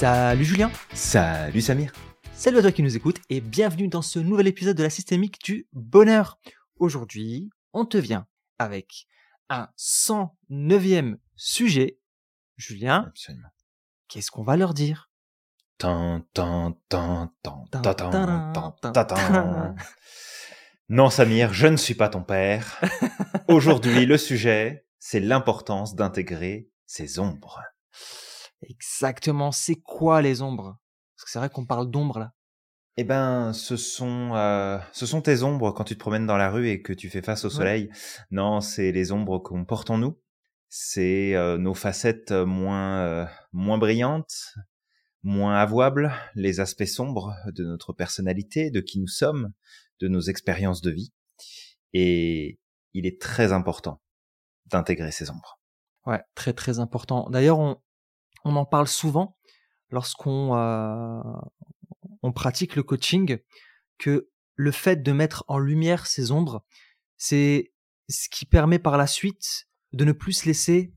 Salut Julien Salut Samir Salut à toi qui nous écoute et bienvenue dans ce nouvel épisode de la systémique du bonheur. Aujourd'hui, on te vient avec un 109e sujet. Julien, Absolument. qu'est-ce qu'on va leur dire? Tan, tan, tan. Non Samir, je ne suis pas ton père. Aujourd'hui, le sujet, c'est l'importance d'intégrer ses ombres. Exactement, c'est quoi les ombres? Parce que c'est vrai qu'on parle d'ombres là. Eh ben, ce sont, euh, ce sont tes ombres quand tu te promènes dans la rue et que tu fais face au Ouais. soleil. Non, c'est les ombres qu'on porte en nous. C'est euh, nos facettes moins, euh, moins brillantes, moins avouables, les aspects sombres de notre personnalité, de qui nous sommes, de nos expériences de vie. Et il est très important d'intégrer ces ombres. Ouais, très très important. D'ailleurs, on, on en parle souvent lorsqu'on euh, on pratique le coaching, que le fait de mettre en lumière ces ombres, c'est ce qui permet par la suite de ne plus se laisser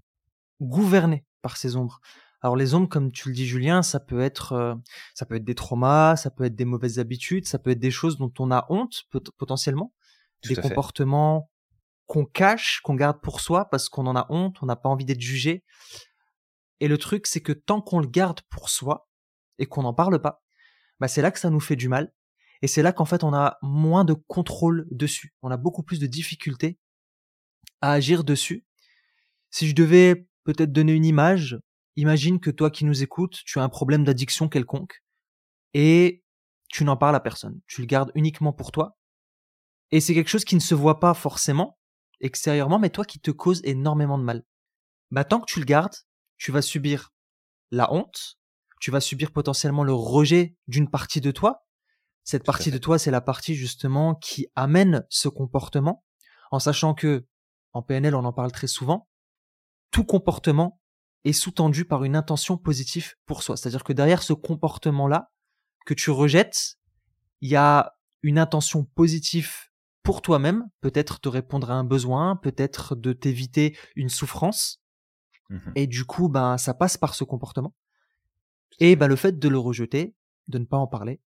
gouverner par ces ombres. Alors les ombres, comme tu le dis Julien, ça peut être euh, ça peut être des traumas, ça peut être des mauvaises habitudes, ça peut être des choses dont on a honte pot- potentiellement, Tout des comportements qu'on cache, qu'on garde pour soi parce qu'on en a honte, on n'a pas envie d'être jugé. Et le truc, c'est que tant qu'on le garde pour soi et qu'on n'en parle pas, bah c'est là que ça nous fait du mal. Et c'est là qu'en fait on a moins de contrôle dessus. On a beaucoup plus de difficultés à agir dessus. Si je devais peut-être donner une image, imagine que toi qui nous écoutes, tu as un problème d'addiction quelconque et tu n'en parles à personne. Tu le gardes uniquement pour toi. Et c'est quelque chose qui ne se voit pas forcément extérieurement, mais toi qui te cause énormément de mal. Bah, tant que tu le gardes, tu vas subir la honte, tu vas subir potentiellement le rejet d'une partie de toi. Cette partie de toi, c'est la partie justement qui amène ce comportement, en sachant que, en PNL, on en parle très souvent, tout comportement est sous-tendu par une intention positive pour soi. C'est-à-dire que derrière ce comportement-là que tu rejettes, il y a une intention positive pour toi-même, peut-être de répondre à un besoin, peut-être de t'éviter une souffrance. Mhm. Et du coup, ben, ça passe par ce comportement. Et ben, le fait de le rejeter, de ne pas en parler,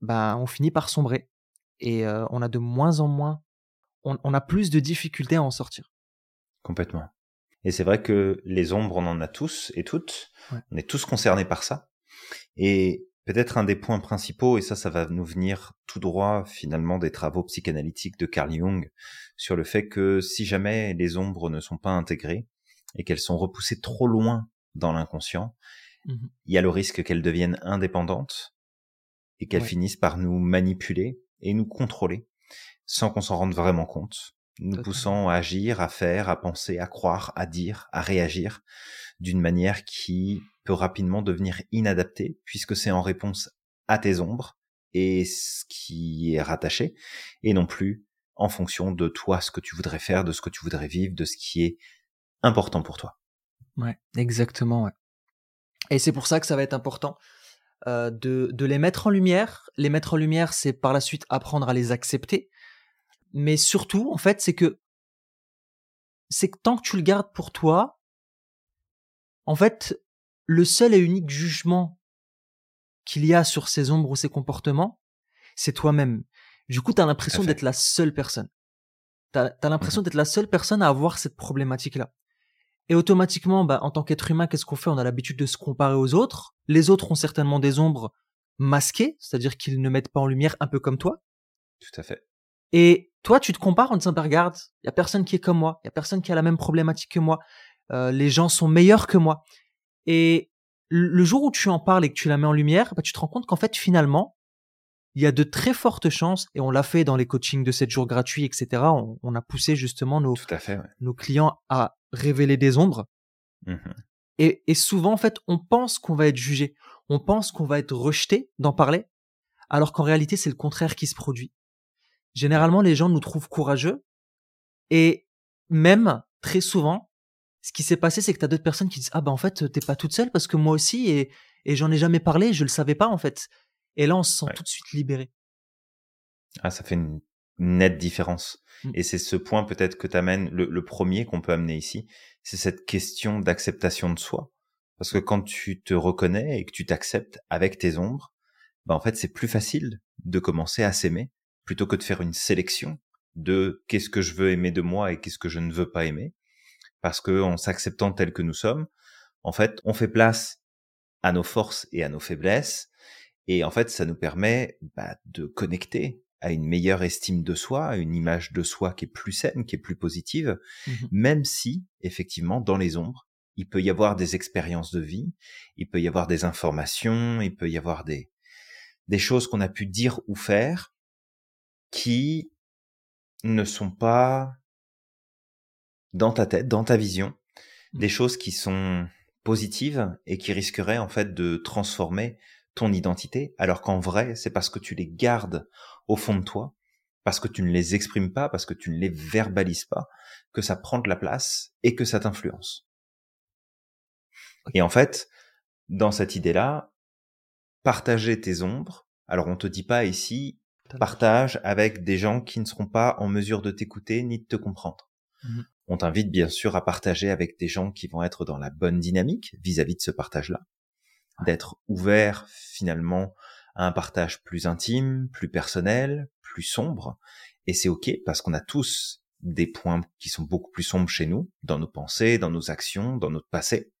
ben, on finit par sombrer. Et euh, on a de moins en moins, on, on a plus de difficultés à en sortir. Complètement. Et c'est vrai que les ombres, on en a tous et toutes. Ouais. On est tous concernés par ça. Et peut-être un des points principaux, et ça, ça va nous venir tout droit finalement des travaux psychanalytiques de Carl Jung sur le fait que si jamais les ombres ne sont pas intégrées et qu'elles sont repoussées trop loin dans l'inconscient, Mhm. il y a le risque qu'elles deviennent indépendantes et qu'elles Ouais. finissent par nous manipuler et nous contrôler sans qu'on s'en rende vraiment compte, nous poussant à agir, à faire, à penser, à croire, à dire, à réagir d'une manière qui peut rapidement devenir inadaptée puisque c'est en réponse à tes ombres et ce qui est rattaché et non plus en fonction de toi, ce que tu voudrais faire, de ce que tu voudrais vivre, de ce qui est important pour toi. Ouais, exactement, ouais. Et c'est pour ça que ça va être important euh, de, de les mettre en lumière. Les mettre en lumière, c'est par la suite apprendre à les accepter. Mais surtout, en fait, c'est que c'est que tant que tu le gardes pour toi, en fait, le seul et unique jugement qu'il y a sur ces ombres ou ces comportements, c'est toi-même. Du coup, tu as l'impression d'être la seule personne. Tu as, l'impression d'être la seule personne à avoir cette problématique-là. Et automatiquement, bah, en tant qu'être humain, qu'est-ce qu'on fait? On a l'habitude de se comparer aux autres. Les autres ont certainement des ombres masquées, c'est-à-dire qu'ils ne mettent pas en lumière, un peu comme toi. Tout à fait. Et toi, tu te compares en disant, bah, regarde, il y a personne qui est comme moi, il y a personne qui a la même problématique que moi. Euh, les gens sont meilleurs que moi. Et le le jour où tu en parles et que tu la mets en lumière, bah, tu te rends compte qu'en fait, finalement, il y a de très fortes chances, et on l'a fait dans les coachings de 7 jours gratuits, etc. On, on a poussé justement nos, Tout à fait. ouais. nos clients à révéler des ombres. Mhm. Et, et souvent, en fait, on pense qu'on va être jugé, on pense qu'on va être rejeté d'en parler, alors qu'en réalité, c'est le contraire qui se produit. Généralement, les gens nous trouvent courageux, et même, très souvent, ce qui s'est passé, c'est que tu as d'autres personnes qui disent Ah ben en fait, t'es pas toute seule parce que moi aussi, et, et j'en ai jamais parlé, je le savais pas en fait. Et là, on se sent Ouais. tout de suite libéré. Ah, ça fait une nette différence. Mm. Et c'est ce point peut-être que t'amènes, le, le premier qu'on peut amener ici, c'est cette question d'acceptation de soi. Parce que quand tu te reconnais et que tu t'acceptes avec tes ombres, bah en fait c'est plus facile de commencer à s'aimer plutôt que de faire une sélection de qu'est-ce que je veux aimer de moi et qu'est-ce que je ne veux pas aimer. Parce que en s'acceptant tel que nous sommes, en fait, on fait place à nos forces et à nos faiblesses. Et en fait, ça nous permet bah, de connecter à une meilleure estime de soi, à une image de soi qui est plus saine, qui est plus positive, mmh même si, effectivement, dans les ombres, il peut y avoir des expériences de vie, il peut y avoir des informations, il peut y avoir des, des choses qu'on a pu dire ou faire qui ne sont pas dans ta tête, dans ta vision, mmh. des choses qui sont positives et qui risqueraient en fait de transformer ton identité, alors qu'en vrai, c'est parce que tu les gardes au fond de toi, parce que tu ne les exprimes pas, parce que tu ne les verbalises pas, que ça prend de la place et que ça t'influence. Et en fait, dans cette idée-là, partager tes ombres, alors on te dit pas ici, partage avec des gens qui ne seront pas en mesure de t'écouter ni de te comprendre. Mmh On t'invite bien sûr à partager avec des gens qui vont être dans la bonne dynamique vis-à-vis de ce partage-là, d'être ouvert finalement à un partage plus intime, plus personnel, plus sombre. Et c'est ok parce qu'on a tous des points qui sont beaucoup plus sombres chez nous, dans nos pensées, dans nos actions, dans notre passé.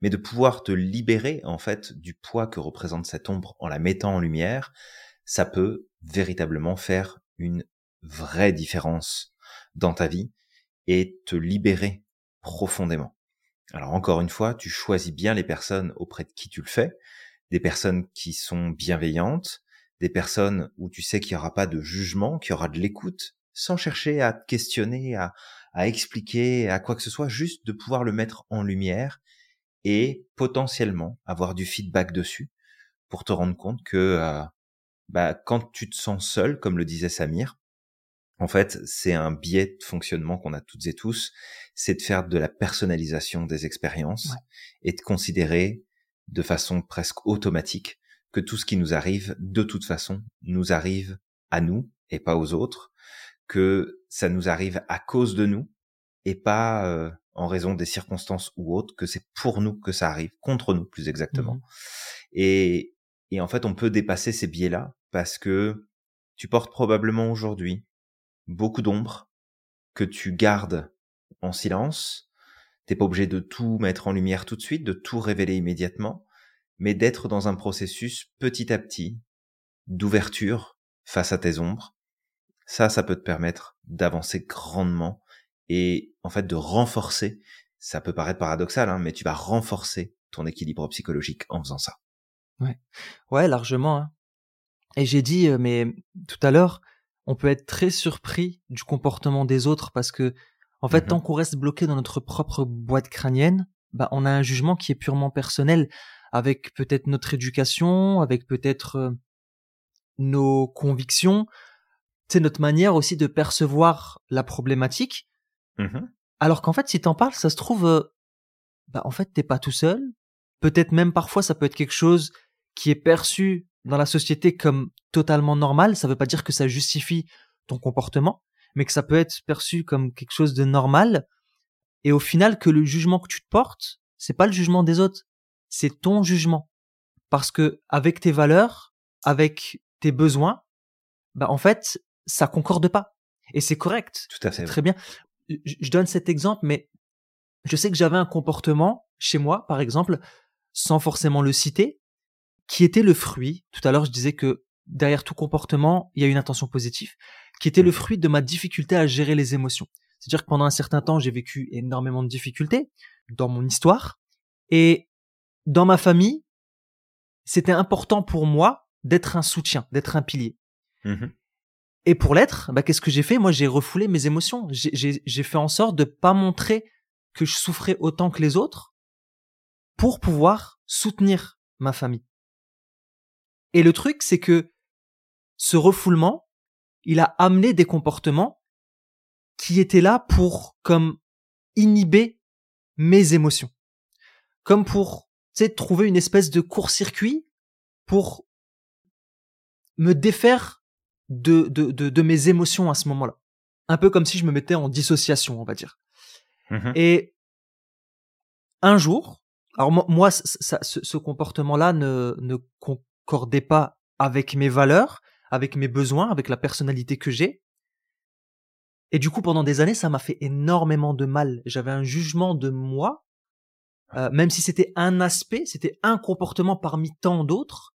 Mais de pouvoir te libérer en fait du poids que représente cette ombre en la mettant en lumière, ça peut véritablement faire une vraie différence dans ta vie et te libérer profondément. Alors encore une fois, tu choisis bien les personnes auprès de qui tu le fais, des personnes qui sont bienveillantes, des personnes où tu sais qu'il n'y aura pas de jugement, qu'il y aura de l'écoute, sans chercher à te questionner, à, à expliquer, à quoi que ce soit, juste de pouvoir le mettre en lumière et potentiellement avoir du feedback dessus pour te rendre compte que euh, bah, quand tu te sens seul, comme le disait Samir, en fait, c'est un biais de fonctionnement qu'on a toutes et tous, c'est de faire de la personnalisation des expériences et de considérer de façon presque automatique que tout ce qui nous arrive, de toute façon, nous arrive à nous et pas aux autres, que ça nous arrive à cause de nous et pas euh, en raison des circonstances ou autres, que c'est pour nous que ça arrive, contre nous plus exactement. Mmh et, et en fait, on peut dépasser ces biais-là parce que tu portes probablement aujourd'hui beaucoup d'ombre que tu gardes en silence. T'es pas obligé de tout mettre en lumière tout de suite, de tout révéler immédiatement, mais d'être dans un processus petit à petit d'ouverture face à tes ombres. Ça, ça peut te permettre d'avancer grandement et en fait de renforcer. Ça peut paraître paradoxal, hein, mais tu vas renforcer ton équilibre psychologique en faisant ça. Ouais, ouais, largement. Hein. Et j'ai dit, euh, mais tout à l'heure, on peut être très surpris du comportement des autres parce que, en fait, mmh tant qu'on reste bloqué dans notre propre boîte crânienne, bah, on a un jugement qui est purement personnel, avec peut-être notre éducation, avec peut-être euh, nos convictions, c'est notre manière aussi de percevoir la problématique. Mmh Alors qu'en fait, si t'en parles, ça se trouve, euh, bah, en fait, t'es pas tout seul. Peut-être même parfois, ça peut être quelque chose qui est perçu dans la société comme totalement normal, ça veut pas dire que ça justifie ton comportement, mais que ça peut être perçu comme quelque chose de normal. Et au final, que le jugement que tu te portes, c'est pas le jugement des autres, c'est ton jugement. Parce que avec tes valeurs, avec tes besoins, bah en fait, ça concorde pas. Et c'est correct. Tout à fait. Très bien. Je donne cet exemple, mais je sais que j'avais un comportement chez moi, par exemple, sans forcément le citer, qui était le fruit, tout à l'heure je disais que derrière tout comportement, il y a une intention positive, qui était le mmh. fruit de ma difficulté à gérer les émotions. C'est-à-dire que pendant un certain temps, j'ai vécu énormément de difficultés dans mon histoire, et dans ma famille, c'était important pour moi d'être un soutien, d'être un pilier. Mmh et pour l'être, bah, qu'est-ce que j'ai fait? Moi, j'ai refoulé mes émotions. J'ai fait en sorte de pas montrer que je souffrais autant que les autres pour pouvoir soutenir ma famille. Et le truc, c'est que ce refoulement, il a amené des comportements qui étaient là pour comme inhiber mes émotions. Comme pour, tu trouver une espèce de court-circuit pour me défaire de, de, de, mes émotions à ce moment-là. Un peu comme si je me mettais en dissociation, on va dire. Mmh Et un jour, Alors moi, moi ça, ce, ce comportement-là ne, ne concordait pas avec mes valeurs, avec mes besoins, avec la personnalité que j'ai. Et du coup, pendant des années, ça m'a fait énormément de mal. J'avais un jugement de moi, euh, même si c'était un aspect, c'était un comportement parmi tant d'autres.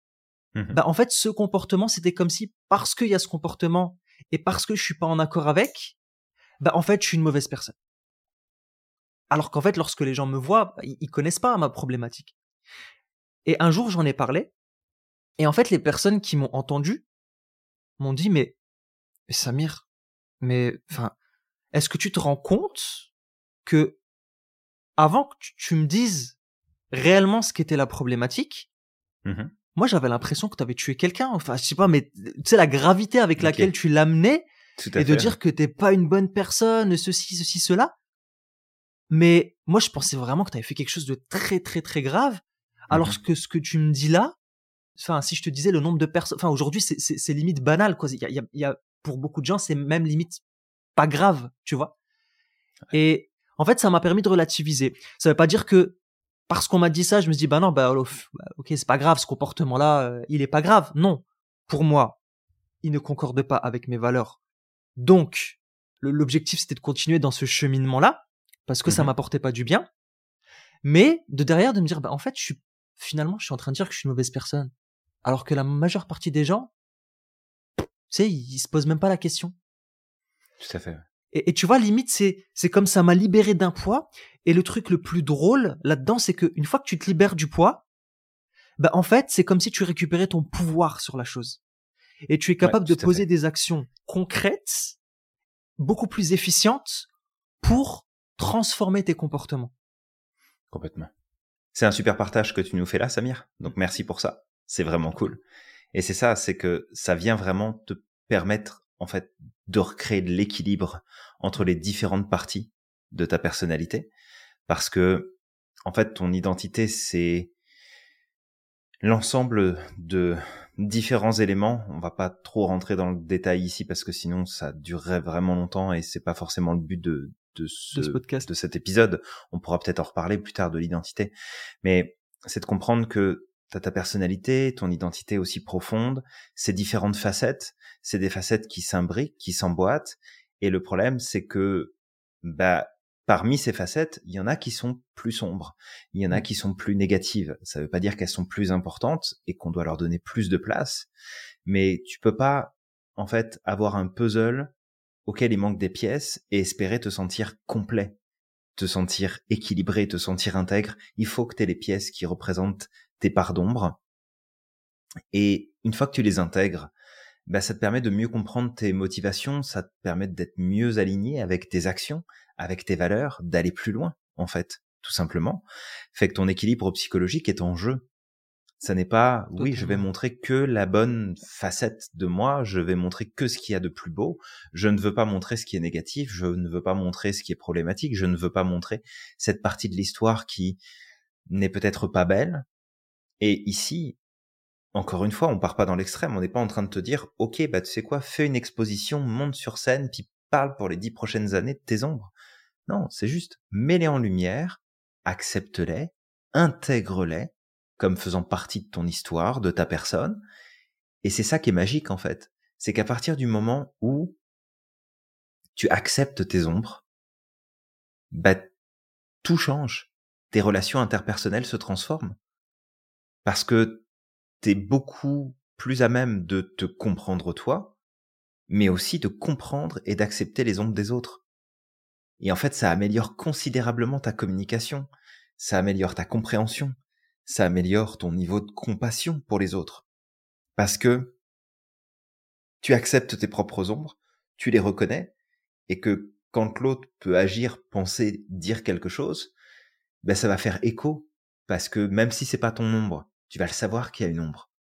Mhm. Bah, en fait, ce comportement, c'était comme si, parce qu'il y a ce comportement et parce que je suis pas en accord avec, bah, en fait, je suis une mauvaise personne. Alors qu'en fait, lorsque les gens me voient, bah, ils connaissent pas ma problématique. Et un jour, j'en ai parlé. Et en fait, les personnes qui m'ont entendu m'ont dit, mais, mais Samir, mais, enfin, est-ce que tu te rends compte que avant que tu, me dises réellement ce qu'était la problématique, Mhm. moi j'avais l'impression que tu avais tué quelqu'un. Enfin, je sais pas, mais tu sais la gravité avec laquelle tu l'amenais et de dire que t'es pas une bonne personne, ceci, ceci, cela. Mais moi, je pensais vraiment que tu avais fait quelque chose de très, très, très grave. Alors Mhm. que ce que tu me dis là, enfin, si je te disais le nombre de personnes, enfin, aujourd'hui, c'est, limite banal, quoi. Il y a, y a- il y a- pour beaucoup de gens, c'est même limite pas grave, tu vois? Et en fait, ça m'a permis de relativiser. Ça veut pas dire que parce qu'on m'a dit ça, je me dis, bah non, bah, bah, ok, c'est pas grave, ce comportement-là, euh, il est pas grave. Non. Pour moi, il ne concorde pas avec mes valeurs. Donc, l'objectif, c'était de continuer dans ce cheminement-là, parce que ça Mhm. m'apportait pas du bien. Mais de derrière, de me dire, bah, en fait, je suis, finalement, je suis en train de dire que je suis une mauvaise personne. Alors que la majeure partie des gens, tu sais, ils, se posent même pas la question. Tout à fait. Et, et tu vois, limite, c'est, c'est comme ça m'a libéré d'un poids. Et le truc le plus drôle là-dedans, c'est que une fois que tu te libères du poids, bah, en fait, c'est comme si tu récupérais ton pouvoir sur la chose. Et tu es capable de poser fait. des actions concrètes, beaucoup plus efficientes pour transformer tes comportements. Complètement. C'est un super partage que tu nous fais là, Samir. Donc merci pour ça. C'est vraiment cool. Et c'est ça, c'est que ça vient vraiment te permettre, en fait, de recréer de l'équilibre entre les différentes parties de ta personnalité. Parce que, en fait, ton identité, c'est l'ensemble de différents éléments. On va pas trop rentrer dans le détail ici parce que sinon ça durerait vraiment longtemps et c'est pas forcément le but de, de ce, De ce podcast. de cet épisode. On pourra peut-être en reparler plus tard de l'identité. Mais c'est de comprendre que t'as ta personnalité, ton identité aussi profonde, ces différentes facettes, c'est des facettes qui s'imbriquent, qui s'emboîtent. Et le problème, c'est que, bah, parmi ces facettes, il y en a qui sont plus sombres, il y en a qui sont plus négatives. Ça veut pas dire qu'elles sont plus importantes et qu'on doit leur donner plus de place, mais tu peux pas, en fait, avoir un puzzle auquel il manque des pièces et espérer te sentir complet, te sentir équilibré, te sentir intègre. Il faut que tu aies les pièces qui représentent tes parts d'ombre. Et une fois que tu les intègres, bah, ça te permet de mieux comprendre tes motivations, ça te permet d'être mieux aligné avec tes actions, avec tes valeurs, d'aller plus loin, en fait, tout simplement. Fait que ton équilibre psychologique est en jeu. Ça n'est pas, oui, je vais montrer que la bonne facette de moi, je vais montrer que ce qu'il y a de plus beau, je ne veux pas montrer ce qui est négatif, je ne veux pas montrer ce qui est problématique, je ne veux pas montrer cette partie de l'histoire qui n'est peut-être pas belle. Et ici, encore une fois, on part pas dans l'extrême, on n'est pas en train de te dire, ok, bah tu sais quoi, fais une exposition, monte sur scène, puis parle pour les dix prochaines années de tes ombres. Non, c'est juste, mets-les en lumière, accepte-les, intègre-les, comme faisant partie de ton histoire, de ta personne. Et c'est ça qui est magique, en fait. C'est qu'à partir du moment où tu acceptes tes ombres, bah, tout change. Tes relations interpersonnelles se transforment. Parce que t'es beaucoup plus à même de te comprendre toi, mais aussi de comprendre et d'accepter les ombres des autres. Et en fait, ça améliore considérablement ta communication, ça améliore ta compréhension, ça améliore ton niveau de compassion pour les autres. Parce que tu acceptes tes propres ombres, tu les reconnais, et que quand l'autre peut agir, penser, dire quelque chose, ben ça va faire écho, parce que même si c'est pas ton ombre, tu vas le savoir qu'il y a une ombre.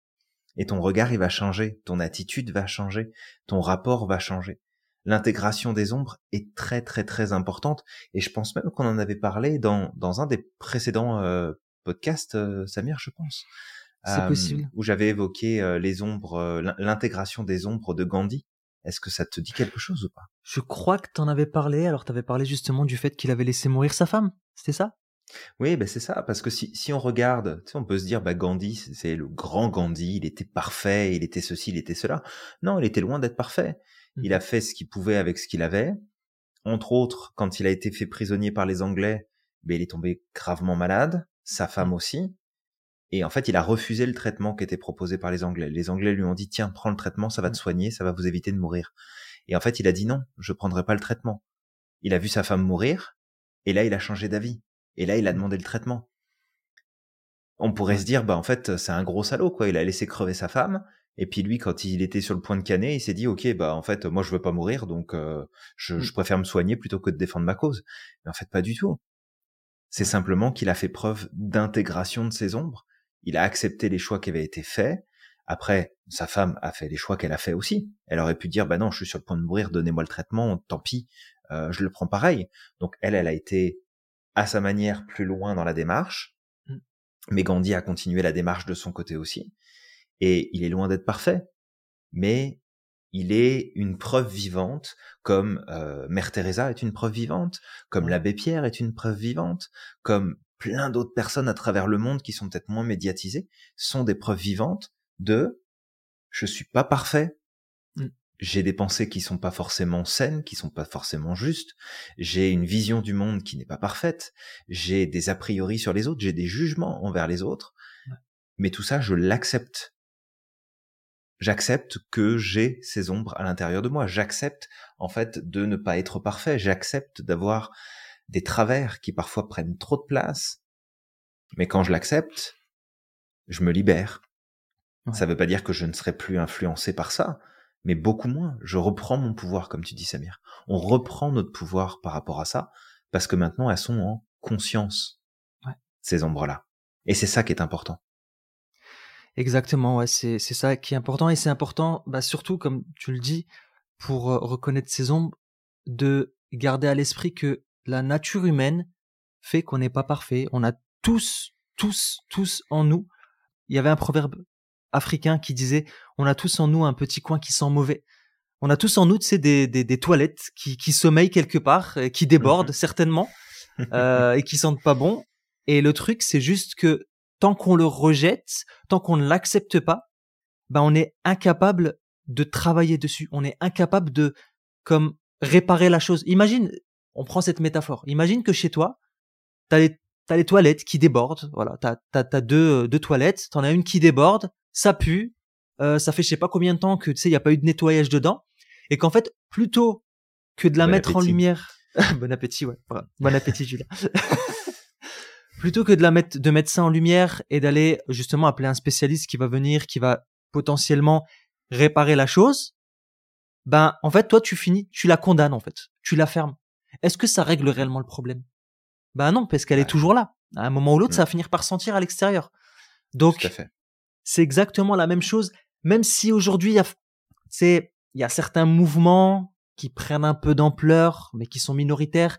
Et ton regard, il va changer, ton attitude va changer, ton rapport va changer. L'intégration des ombres est très très très importante, et je pense même qu'on en avait parlé dans, dans un des précédents euh, podcasts, euh, Samir, je pense. C'est Euh, possible. Où j'avais évoqué les ombres, l'in- l'intégration des ombres de Gandhi. Est-ce que ça te dit quelque chose ou pas? Je crois que t'en avais parlé, alors t'avais parlé justement du fait qu'il avait laissé mourir sa femme. C'était ça? Oui, ben c'est ça, parce que si, si on regarde, tu sais, on peut se dire, bah Gandhi, c'est le grand Gandhi, il était parfait, il était ceci, il était cela. Non, il était loin d'être parfait. Il Mmh a fait ce qu'il pouvait avec ce qu'il avait. Entre autres, quand il a été fait prisonnier par les Anglais, ben, il est tombé gravement malade, sa femme Mmh. aussi. Et en fait, il a refusé le traitement qui était proposé par les Anglais. Les Anglais lui ont dit, tiens, prends le traitement, ça va te Mmh. soigner, ça va vous éviter de mourir. Et en fait, il a dit non, je prendrai pas le traitement. Il a vu sa femme mourir, et là, il a changé d'avis. Et là, il a demandé le traitement. On pourrait se dire, bah en fait, c'est un gros salaud, quoi. Il a laissé crever sa femme. Et puis lui, quand il était sur le point de canner, il s'est dit, ok, bah en fait, moi, je veux pas mourir, donc euh, je, Mmh. je préfère me soigner plutôt que de défendre ma cause. Mais en fait, pas du tout. C'est simplement qu'il a fait preuve d'intégration de ses ombres. Il a accepté les choix qui avaient été faits. Après, sa femme a fait les choix qu'elle a fait aussi. Elle aurait pu dire, bah non, je suis sur le point de mourir, donnez-moi le traitement, tant pis, euh, je le prends pareil. Donc elle, elle a été à sa manière plus loin dans la démarche. Mmh. Mais Gandhi a continué la démarche de son côté aussi. Et il est loin d'être parfait. Mais il est une preuve vivante, comme euh, Mère Teresa est une preuve vivante, comme l'abbé Pierre est une preuve vivante, comme plein d'autres personnes à travers le monde qui sont peut-être moins médiatisées, sont des preuves vivantes de je suis pas parfait. Mm. J'ai des pensées qui sont pas forcément saines, qui sont pas forcément justes. J'ai une vision du monde qui n'est pas parfaite. J'ai des a priori sur les autres. J'ai des jugements envers les autres. Mais tout ça, je l'accepte. J'accepte que j'ai ces ombres à l'intérieur de moi. J'accepte, en fait, de ne pas être parfait. J'accepte d'avoir des travers qui parfois prennent trop de place. Mais quand je l'accepte, je me libère. Ouais. Ça veut pas dire que je ne serai plus influencé par ça, mais beaucoup moins. Je reprends mon pouvoir, comme tu dis, Samir. On reprend notre pouvoir par rapport à ça, parce que maintenant elles sont en conscience, Ouais. ces ombres-là. Et c'est ça qui est important. Exactement, ouais, c'est c'est ça qui est important et c'est important, bah, surtout comme tu le dis, pour euh, reconnaître ses ombres, de garder à l'esprit que la nature humaine fait qu'on n'est pas parfait. On a tous, tous, tous en nous. Il y avait un proverbe africain qui disait on a tous en nous un petit coin qui sent mauvais. On a tous en nous, tu sais, des, des, des toilettes qui, qui sommeillent quelque part, euh, qui débordent Mhm. certainement euh, et qui sentent pas bon. Et le truc, c'est juste que tant qu'on le rejette, tant qu'on ne l'accepte pas, ben on est incapable de travailler dessus. On est incapable de comme réparer la chose. Imagine, on prend cette métaphore. Imagine que chez toi, t'as les t'as les toilettes qui débordent. Voilà, t'as t'as t'as deux deux toilettes. T'en as une qui déborde, ça pue. Euh, ça fait je sais pas combien de temps que tu sais il y a pas eu de nettoyage dedans et qu'en fait plutôt que de la Bon mettre en lumière bon appétit ouais bon appétit Julien plutôt que de la mettre de mettre ça en lumière et d'aller justement appeler un spécialiste qui va venir qui va potentiellement réparer la chose ben en fait toi tu finis tu la condamnes en fait. Tu la fermes. Est-ce que ça règle réellement le problème? Ben non parce qu'elle est toujours là. À un moment ou l'autre Mm. ça va finir par sentir à l'extérieur. Tout donc à fait. c'est exactement la même chose, même si aujourd'hui il y a, c'est, il y a certains mouvements qui prennent un peu d'ampleur, mais qui sont minoritaires,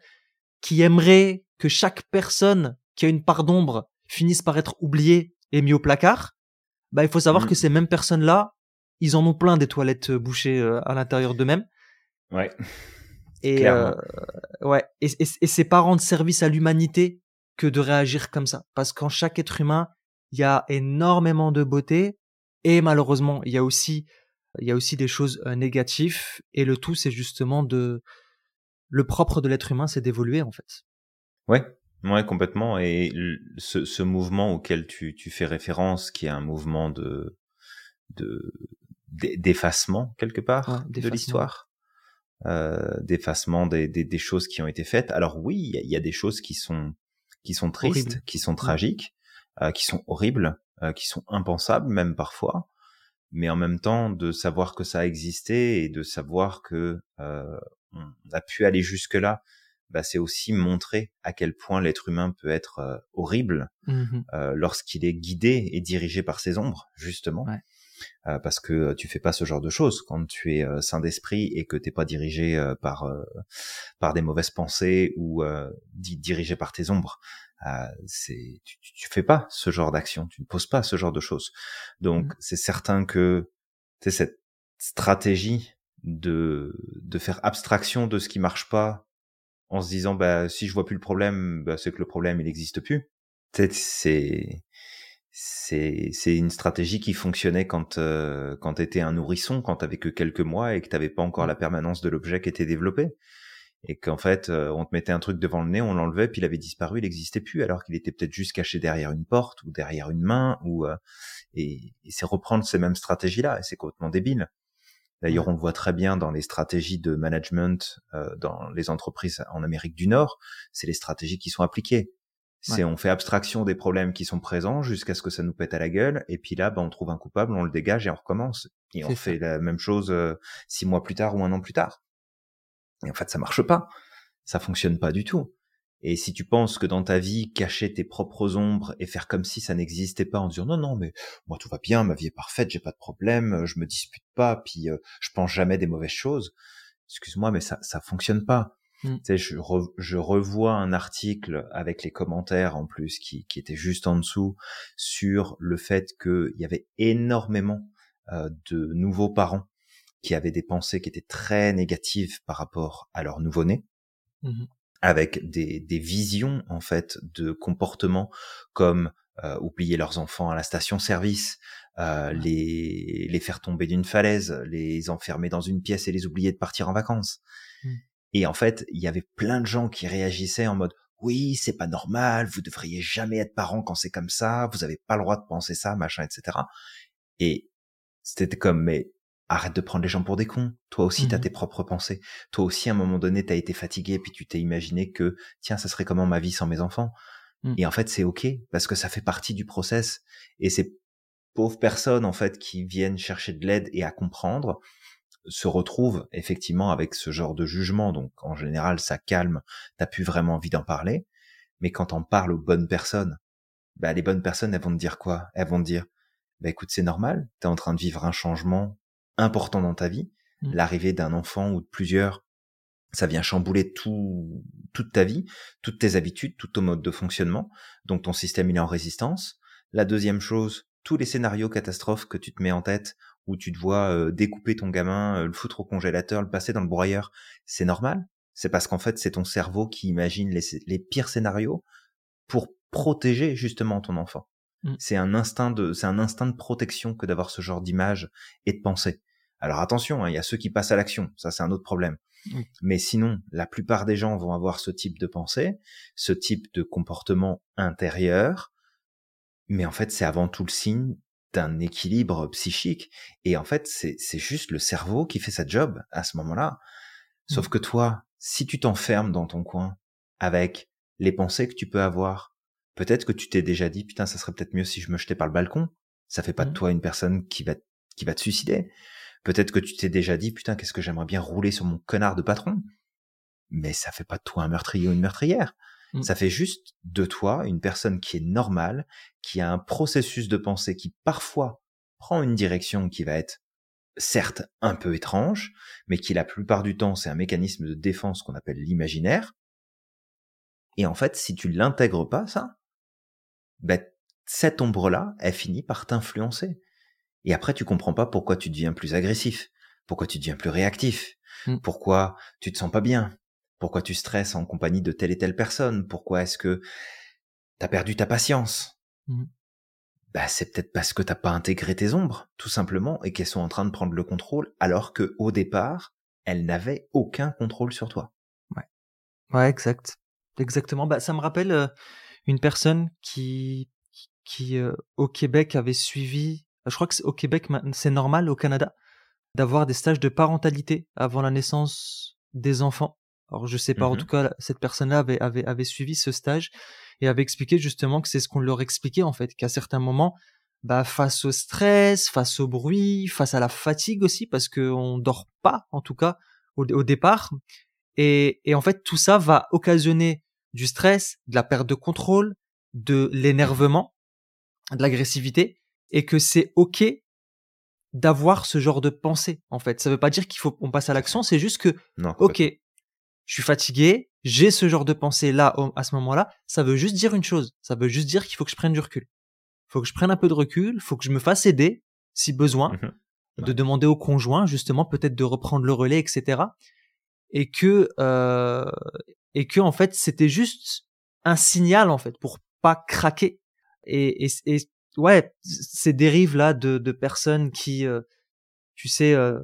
qui aimeraient que chaque personne qui a une part d'ombre finisse par être oubliée et mis au placard. Bah, il faut savoir Mm. que ces mêmes personnes-là, ils en ont plein des toilettes euh, bouchées euh, à l'intérieur d'eux-mêmes. Ouais. Et euh, ouais, et, et, et c'est pas rendre service à l'humanité que de réagir comme ça, parce qu'en chaque être humain, il y a énormément de beauté et malheureusement, il y a aussi il y a aussi des choses euh, négatives et le tout c'est justement de le propre de l'être humain c'est d'évoluer en fait. Ouais. Ouais, complètement. Et ce, ce mouvement auquel tu, tu fais référence, qui est un mouvement de, de, d'e- d'effacement, quelque part, Ouais, de l'histoire, euh, d'effacement des, des, des choses qui ont été faites. Alors oui, il y a, il y a des choses qui sont, qui sont tristes, qui sont tragiques, euh, qui sont horribles, euh, qui sont impensables, même parfois. Mais en même temps, de savoir que ça a existé et de savoir que euh, on a pu aller jusque-là, bah, c'est aussi montrer à quel point l'être humain peut être euh, horrible Mhm. euh, lorsqu'il est guidé et dirigé par ses ombres, justement. Ouais. Euh, parce que euh, tu fais pas ce genre de choses quand tu es euh, saint d'esprit et que t'es pas dirigé euh, par euh, par des mauvaises pensées ou euh, di- dirigé par tes ombres. Euh, c'est tu, tu- tu fais pas ce genre d'action, tu ne poses pas ce genre de choses. Donc Mhm. c'est certain que c'est cette stratégie de de faire abstraction de ce qui marche pas en se disant bah si je vois plus le problème, bah, c'est que le problème il n'existe plus. C'est c'est c'est une stratégie qui fonctionnait quand euh, quand t'étais un nourrisson, quand t'avais que quelques mois et que t'avais pas encore la permanence de l'objet qui était développé et qu'en fait euh, on te mettait un truc devant le nez, on l'enlevait puis il avait disparu, il n'existait plus alors qu'il était peut-être juste caché derrière une porte ou derrière une main ou euh, et, et c'est reprendre ces mêmes stratégies là et c'est complètement débile. D'ailleurs, on le voit très bien dans les stratégies de management euh, dans les entreprises en Amérique du Nord, c'est les stratégies qui sont appliquées. C'est on fait abstraction des problèmes qui sont présents jusqu'à ce que ça nous pète à la gueule, et puis là, ben, on trouve un coupable, on le dégage et on recommence. Et on fait la même chose euh, six mois plus tard ou un an plus tard. Et en fait, ça marche pas. Ça fonctionne pas du tout. Et si tu penses que dans ta vie, cacher tes propres ombres et faire comme si ça n'existait pas en disant non, non, mais moi tout va bien, ma vie est parfaite, j'ai pas de problème, je me dispute pas, puis euh, je pense jamais des mauvaises choses. Excuse-moi, mais ça, ça fonctionne pas. Mm. Tu sais, je, je, revois un article avec les commentaires en plus qui, qui était juste en dessous sur le fait qu'il y avait énormément euh, de nouveaux parents qui avaient des pensées qui étaient très négatives par rapport à leur nouveau-né. Mm-hmm. avec des, des, visions en fait de comportements comme euh, oublier leurs enfants à la station-service, euh, les, les faire tomber d'une falaise, les enfermer dans une pièce et les oublier de partir en vacances. Mm. Et en fait, il y avait plein de gens qui réagissaient en mode oui, c'est pas normal, vous devriez jamais être parent quand c'est comme ça, vous avez pas le droit de penser ça, machin, etc. Et c'était comme, mais arrête de prendre les gens pour des cons. Toi aussi, tu as mmh tes propres pensées. Toi aussi, à un moment donné, t'as été fatigué, puis tu t'es imaginé que, tiens, ça serait comment ma vie sans mes enfants? Mmh. Et en fait, c'est ok, parce que ça fait partie du process. Et ces pauvres personnes, en fait, qui viennent chercher de l'aide et à comprendre, se retrouve effectivement avec ce genre de jugement. Donc en général, ça calme, t'as plus vraiment envie d'en parler. Mais quand on parle aux bonnes personnes, bah, les bonnes personnes, elles vont te dire quoi? Elles vont te dire, bah écoute, c'est normal, t'es en train de vivre un changement important dans ta vie. Mmh. L'arrivée d'un enfant ou de plusieurs, ça vient chambouler tout, toute ta vie, toutes tes habitudes, tout ton mode de fonctionnement. Donc ton système, il est en résistance. La deuxième chose, tous les scénarios catastrophes que tu te mets en tête où tu te vois euh, découper ton gamin, euh, le foutre au congélateur, le passer dans le broyeur, c'est normal. C'est parce qu'en fait, c'est ton cerveau qui imagine les, pires scénarios pour protéger justement ton enfant. Mmh. C'est un instinct de, c'est un instinct de protection que d'avoir ce genre d'image et de pensée. Alors attention, hein, il y a ceux qui passent à l'action, ça c'est un autre problème. Mais sinon, la plupart des gens vont avoir ce type de pensée, ce type de comportement intérieur, mais en fait c'est avant tout le signe d'un équilibre psychique. Et en fait, c'est juste le cerveau qui fait sa job à ce moment-là. Sauf mmh. que toi, si tu t'enfermes dans ton coin avec les pensées que tu peux avoir, peut-être que tu t'es déjà dit, putain, ça serait peut-être mieux si je me jetais par le balcon. Ça fait pas de mmh. toi une personne qui va, qui va te suicider. Peut-être que tu t'es déjà dit, putain, qu'est-ce que j'aimerais bien rouler sur mon connard de patron. Mais ça fait pas de toi un meurtrier ou une meurtrière. Mmh. Ça fait juste de toi une personne qui est normale, qui a un processus de pensée qui parfois prend une direction qui va être certes un peu étrange, mais qui la plupart du temps c'est un mécanisme de défense qu'on appelle l'imaginaire. Et en fait, si tu l'intègres pas, ça, ben, cette ombre-là, elle finit par t'influencer. Et après, tu comprends pas pourquoi tu deviens plus agressif, pourquoi tu deviens plus réactif, mmh. pourquoi tu te sens pas bien, pourquoi tu stresses en compagnie de telle et telle personne Pourquoi est-ce que t'as perdu ta patience mmh. bah, c'est peut-être parce que t'as pas intégré tes ombres, tout simplement, et qu'elles sont en train de prendre le contrôle, alors que au départ, elles n'avaient aucun contrôle sur toi. Ouais, ouais, exact, exactement. Bah, ça me rappelle euh, une personne qui, qui euh, au Québec avait suivi. Je crois que au Québec, c'est normal au Canada d'avoir des stages de parentalité avant la naissance des enfants. Alors je sais pas, en mmh tout cas, cette personne-là avait, avait, avait suivi ce stage et avait expliqué justement que c'est ce qu'on leur expliquait en fait, qu'à certains moments, bah, face au stress, face au bruit, face à la fatigue aussi, parce qu'on dort pas, en tout cas, au, au départ. Et, et en fait, tout ça va occasionner du stress, de la perte de contrôle, de l'énervement, de l'agressivité, et que c'est ok d'avoir ce genre de pensée, en fait. Ça veut pas dire qu'il faut on passe à l'action, c'est juste que, non, ok, je suis fatigué, j'ai ce genre de pensée là à ce moment-là, ça veut juste dire une chose, ça veut juste dire qu'il faut que je prenne du recul. Il faut que je prenne un peu de recul, il faut que je me fasse aider si besoin, mmh de demander au conjoint justement peut-être de reprendre le relais, etc. Et que euh, et que en fait c'était juste un signal en fait pour pas craquer. Et, et, et ouais, ces dérives là de, de personnes qui, euh, tu sais, euh,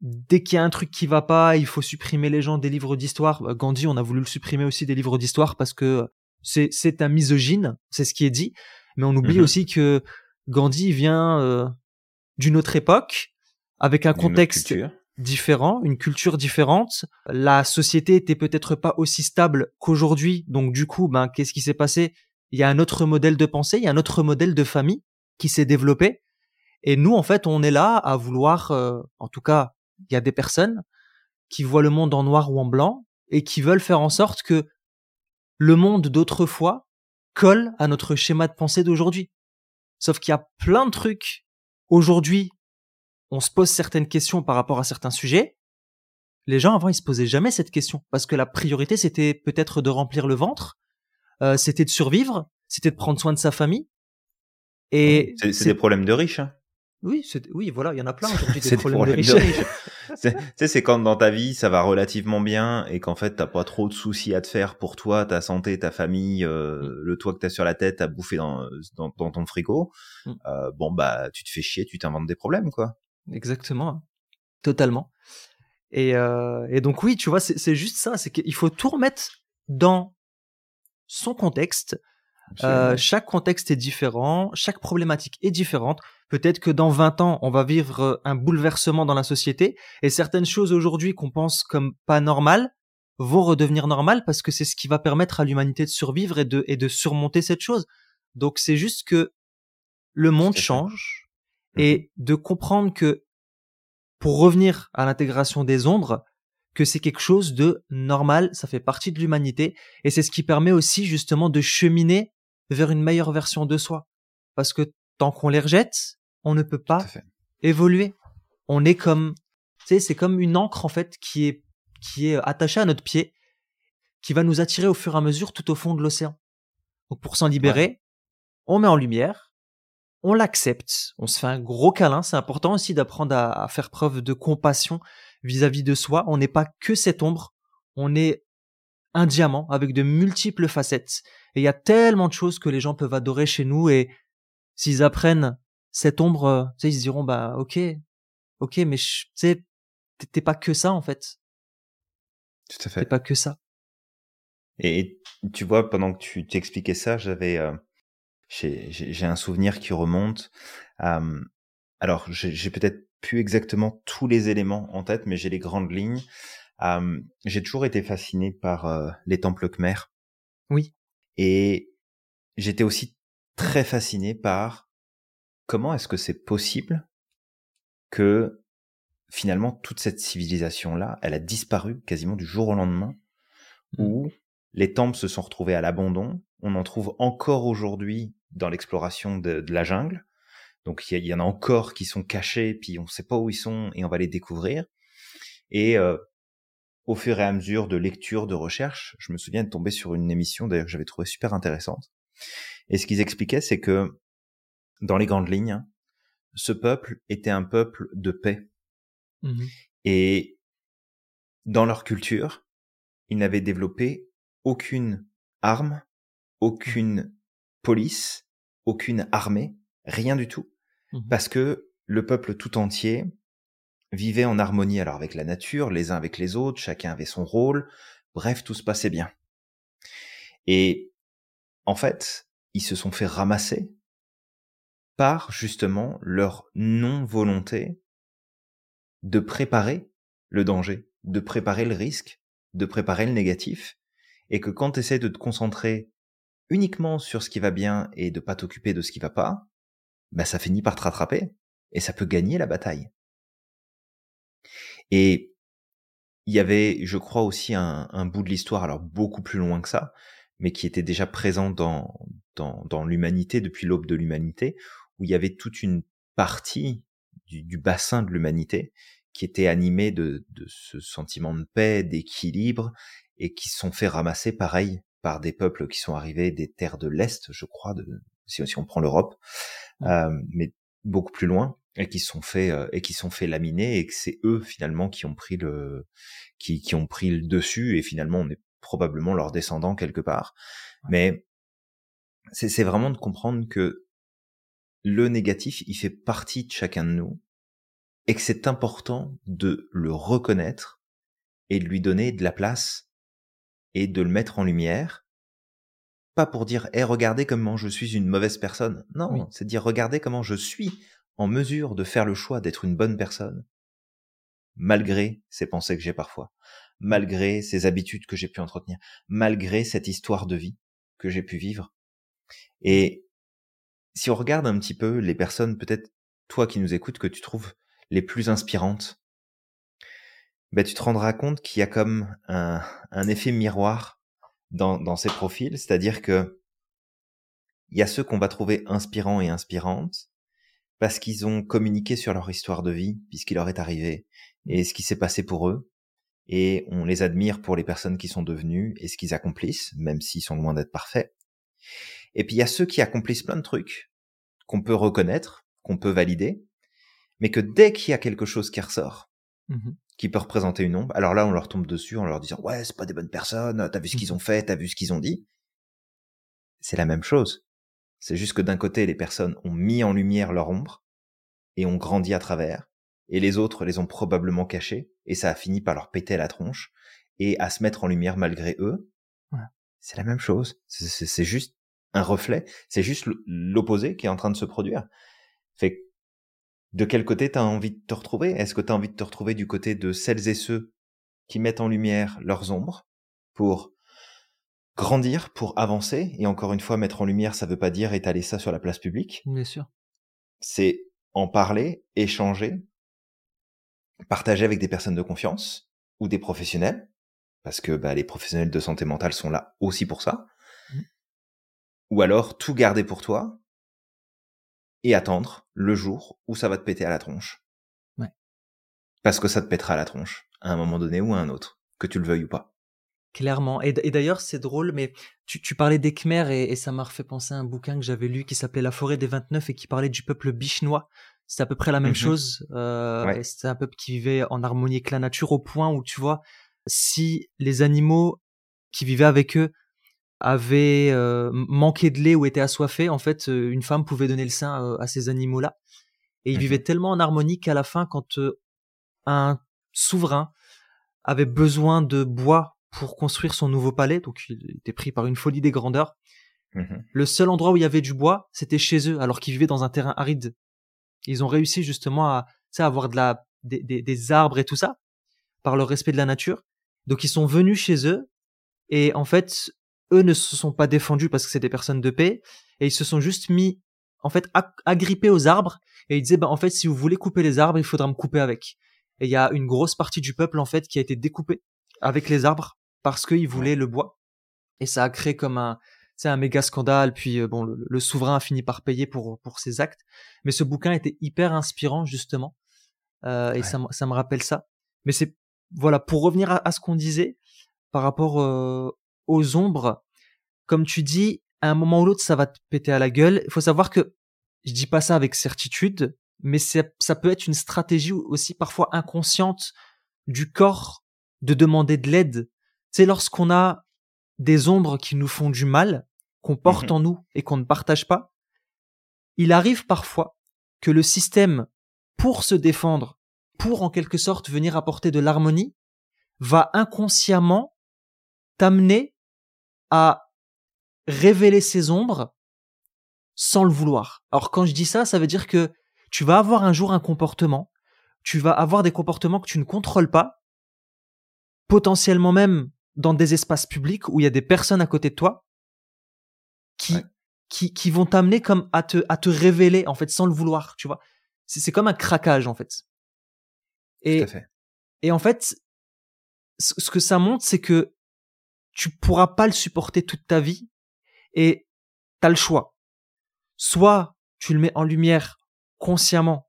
dès qu'il y a un truc qui va pas, il faut supprimer les gens des livres d'histoire. Bah, Gandhi, on a voulu le supprimer aussi des livres d'histoire parce que c'est c'est un misogyne, c'est ce qui est dit. Mais on oublie mhm. aussi que Gandhi vient euh, d'une autre époque avec un contexte différent, une culture différente. La société était peut-être pas aussi stable qu'aujourd'hui. Donc du coup, ben qu'est-ce qui s'est passé? Il y a un autre modèle de pensée, il y a un autre modèle de famille qui s'est développé. Et nous, en fait, on est là à vouloir, euh, en tout cas, il y a des personnes qui voient le monde en noir ou en blanc et qui veulent faire en sorte que le monde d'autrefois colle à notre schéma de pensée d'aujourd'hui. Sauf qu'il y a plein de trucs aujourd'hui on se pose certaines questions par rapport à certains sujets. Les gens avant ils se posaient jamais cette question parce que la priorité c'était peut-être de remplir le ventre, euh, c'était de survivre, c'était de prendre soin de sa famille. Et c'est des problèmes de riches. Hein. Oui, oui, voilà, il y en a plein aujourd'hui des, problèmes, de riches. tu sais, c'est quand dans ta vie ça va relativement bien et qu'en fait t'as pas trop de soucis à te faire pour toi, ta santé, ta famille, euh, mm. le toit que t'as sur la tête à bouffer dans, dans, ton frigo. Mm. Euh, bon bah tu te fais chier, tu t'inventes des problèmes quoi. Exactement, totalement. Et, euh, et donc oui, tu vois, c'est juste ça, c'est qu'il faut tout remettre dans son contexte. Euh, chaque contexte est différent, chaque problématique est différente. Peut-être que dans 20 ans, on va vivre un bouleversement dans la société et certaines choses aujourd'hui qu'on pense comme pas normales vont redevenir normales parce que c'est ce qui va permettre à l'humanité de survivre et de, et de surmonter cette chose. Donc c'est juste que le monde change, et mhm. de comprendre que pour revenir à l'intégration des ombres, que c'est quelque chose de normal, ça fait partie de l'humanité, et c'est ce qui permet aussi justement de cheminer vers une meilleure version de soi. Parce que tant qu'on les rejette, on ne peut pas évoluer. On est comme, tu sais, c'est comme une encre en fait qui est qui est attachée à notre pied, qui va nous attirer au fur et à mesure tout au fond de l'océan. Donc pour s'en libérer, on met en lumière, on l'accepte, on se fait un gros câlin. C'est important aussi d'apprendre à, faire preuve de compassion vis-à-vis de soi. On n'est pas que cette ombre, on est un diamant avec de multiples facettes. Et il y a tellement de choses que les gens peuvent adorer chez nous et s'ils apprennent cette ombre, tu sais, ils se diront bah ok, ok, mais tu sais, t'es pas que ça en fait. Tout à fait. T'es pas que ça. Et tu vois, pendant que tu t'expliquais ça, j'avais euh, j'ai un souvenir qui remonte. alors, j'ai peut-être plus exactement tous les éléments en tête, mais j'ai les grandes lignes. j'ai toujours été fasciné par euh, les temples Khmer. Oui. Et j'étais aussi très fasciné par comment est-ce que c'est possible que finalement toute cette civilisation-là, elle a disparu quasiment du jour au lendemain, mmh. où les temples se sont retrouvés à l'abandon. On en trouve encore aujourd'hui dans l'exploration de, la jungle. Donc il y, en a encore qui sont cachés, puis on ne sait pas où ils sont et on va les découvrir. Et euh, au fur et à mesure de lecture, de recherche, je me souviens de tomber sur une émission d'ailleurs que j'avais trouvé super intéressante. Et ce qu'ils expliquaient, c'est que dans les grandes lignes, ce peuple était un peuple de paix. Mmh et dans leur culture, ils n'avaient développé aucune arme, aucune police, aucune armée, rien du tout, mmh parce que le peuple tout entier vivait en harmonie alors avec la nature, les uns avec les autres, chacun avait son rôle, bref, tout se passait bien. Et en fait, ils se sont fait ramasser par justement leur non-volonté de préparer le danger, de préparer le risque, de préparer le négatif, et que quand tu essaies de te concentrer uniquement sur ce qui va bien et de pas t'occuper de ce qui va pas, bah ça finit par te rattraper et ça peut gagner la bataille. Et il y avait, je crois aussi un, bout de l'histoire, alors beaucoup plus loin que ça, mais qui était déjà présent dans dans, l'humanité depuis l'aube de l'humanité, où il y avait toute une partie du, bassin de l'humanité qui était animée de ce sentiment de paix, d'équilibre, et qui se sont fait ramasser pareil par des peuples qui sont arrivés des terres de l'Est, je crois, de, si, on prend l'Europe, euh, mais beaucoup plus loin. et qui sont fait euh, et qui sont fait laminer et que c'est eux finalement qui ont pris le qui, qui ont pris le dessus et finalement on est probablement leurs descendants quelque part. Mais c'est vraiment de comprendre que le négatif, il fait partie de chacun de nous et que c'est important de le reconnaître et de lui donner de la place et de le mettre en lumière. Pas pour dire, eh, regardez comment je suis une mauvaise personne. Non, c'est dire, regardez comment je suis en mesure de faire le choix d'être une bonne personne, malgré ces pensées que j'ai parfois, malgré ces habitudes que j'ai pu entretenir, malgré cette histoire de vie que j'ai pu vivre. Et si on regarde un petit peu les personnes, peut-être toi qui nous écoutes, que tu trouves les plus inspirantes, ben, tu te rendras compte qu'il y a comme un, un effet miroir dans, dans ces profils, c'est-à-dire que il y a ceux qu'on va trouver inspirants et inspirantes parce qu'ils ont communiqué sur leur histoire de vie, puisqu'il leur est arrivé, et ce qui s'est passé pour eux, et on les admire pour les personnes qui sont devenues et ce qu'ils accomplissent, même s'ils sont loin d'être parfaits. Et puis il y a ceux qui accomplissent plein de trucs qu'on peut reconnaître, qu'on peut valider, mais que dès qu'il y a quelque chose qui ressort, mmh qui peut représenter une ombre, alors là on leur tombe dessus en leur disant ouais c'est pas des bonnes personnes, t'as vu ce qu'ils mmh ont fait, t'as vu ce qu'ils ont dit. C'est la même chose. C'est juste que d'un côté les personnes ont mis en lumière leur ombre et ont grandi à travers, et les autres les ont probablement cachés et ça a fini par leur péter la tronche et à se mettre en lumière malgré eux. C'est la même chose. C'est juste un reflet. C'est juste l'opposé qui est en train de se produire. Fait de quel côté t'as envie de te retrouver? Est-ce que t'as envie de te retrouver du côté de celles et ceux qui mettent en lumière leurs ombres pour grandir, pour avancer? Et encore une fois, mettre en lumière, ça veut pas dire étaler ça sur la place publique. Bien sûr. C'est en parler, échanger, partager avec des personnes de confiance ou des professionnels, parce que bah, les professionnels de santé mentale sont là aussi pour ça. Mmh. Ou alors tout garder pour toi et attendre le jour où ça va te péter à la tronche. Ouais. Parce que ça te pètera à la tronche, à un moment donné ou à un autre, que tu le veuilles ou pas. Clairement. Et, d'ailleurs, c'est drôle, mais tu, tu parlais des Khmers et, et ça m'a refait penser à un bouquin que j'avais lu qui s'appelait La forêt des 29 et qui parlait du peuple bichnois. C'est à peu près la même mmh chose. Euh, C'était un peuple qui vivait en harmonie avec la nature au point où, tu vois, si les animaux qui vivaient avec eux avaient euh, manqué de lait ou étaient assoiffés, en fait, euh, une femme pouvait donner le sein euh, à ces animaux-là. Et ils mmh vivaient tellement en harmonie qu'à la fin, quand un souverain avait besoin de bois pour construire son nouveau palais, donc il était pris par une folie des grandeurs, mmh le seul endroit où il y avait du bois, c'était chez eux, alors qu'ils vivaient dans un terrain aride. Ils ont réussi justement à, à avoir de la, des, des, des arbres et tout ça, par le respect de la nature. Donc ils sont venus chez eux, et en fait, eux ne se sont pas défendus parce que c'est des personnes de paix et ils se sont juste mis en fait agrippés aux arbres et ils disaient bah en fait si vous voulez couper les arbres il faudra me couper avec. Et il y a une grosse partie du peuple en fait qui a été découpée avec les arbres parce qu'ils voulaient le bois. Et ça a créé comme un c'est un méga scandale puis euh, bon le, souverain a fini par payer pour pour ses actes. Mais ce bouquin était hyper inspirant justement. Euh, et ça, ça me rappelle ça. Mais c'est voilà pour revenir à, ce qu'on disait par rapport euh, aux ombres, comme tu dis, à un moment ou l'autre, ça va te péter à la gueule. Il faut savoir que je dis pas ça avec certitude, mais ça peut être une stratégie aussi parfois inconsciente du corps de demander de l'aide. C'est lorsqu'on a des ombres qui nous font du mal, qu'on porte mmh en nous et qu'on ne partage pas, il arrive parfois que le système, pour se défendre, pour en quelque sorte venir apporter de l'harmonie, va inconsciemment t'amener à révéler ses ombres sans le vouloir. Alors quand je dis ça, ça veut dire que tu vas avoir un jour un comportement, tu vas avoir des comportements que tu ne contrôles pas, potentiellement même dans des espaces publics où il y a des personnes à côté de toi qui qui, qui vont t'amener comme à te à te révéler en fait sans le vouloir, tu vois. C'est comme un craquage en fait. Et et en fait ce que ça montre c'est que tu pourras pas le supporter toute ta vie et tu as le choix. Soit tu le mets en lumière consciemment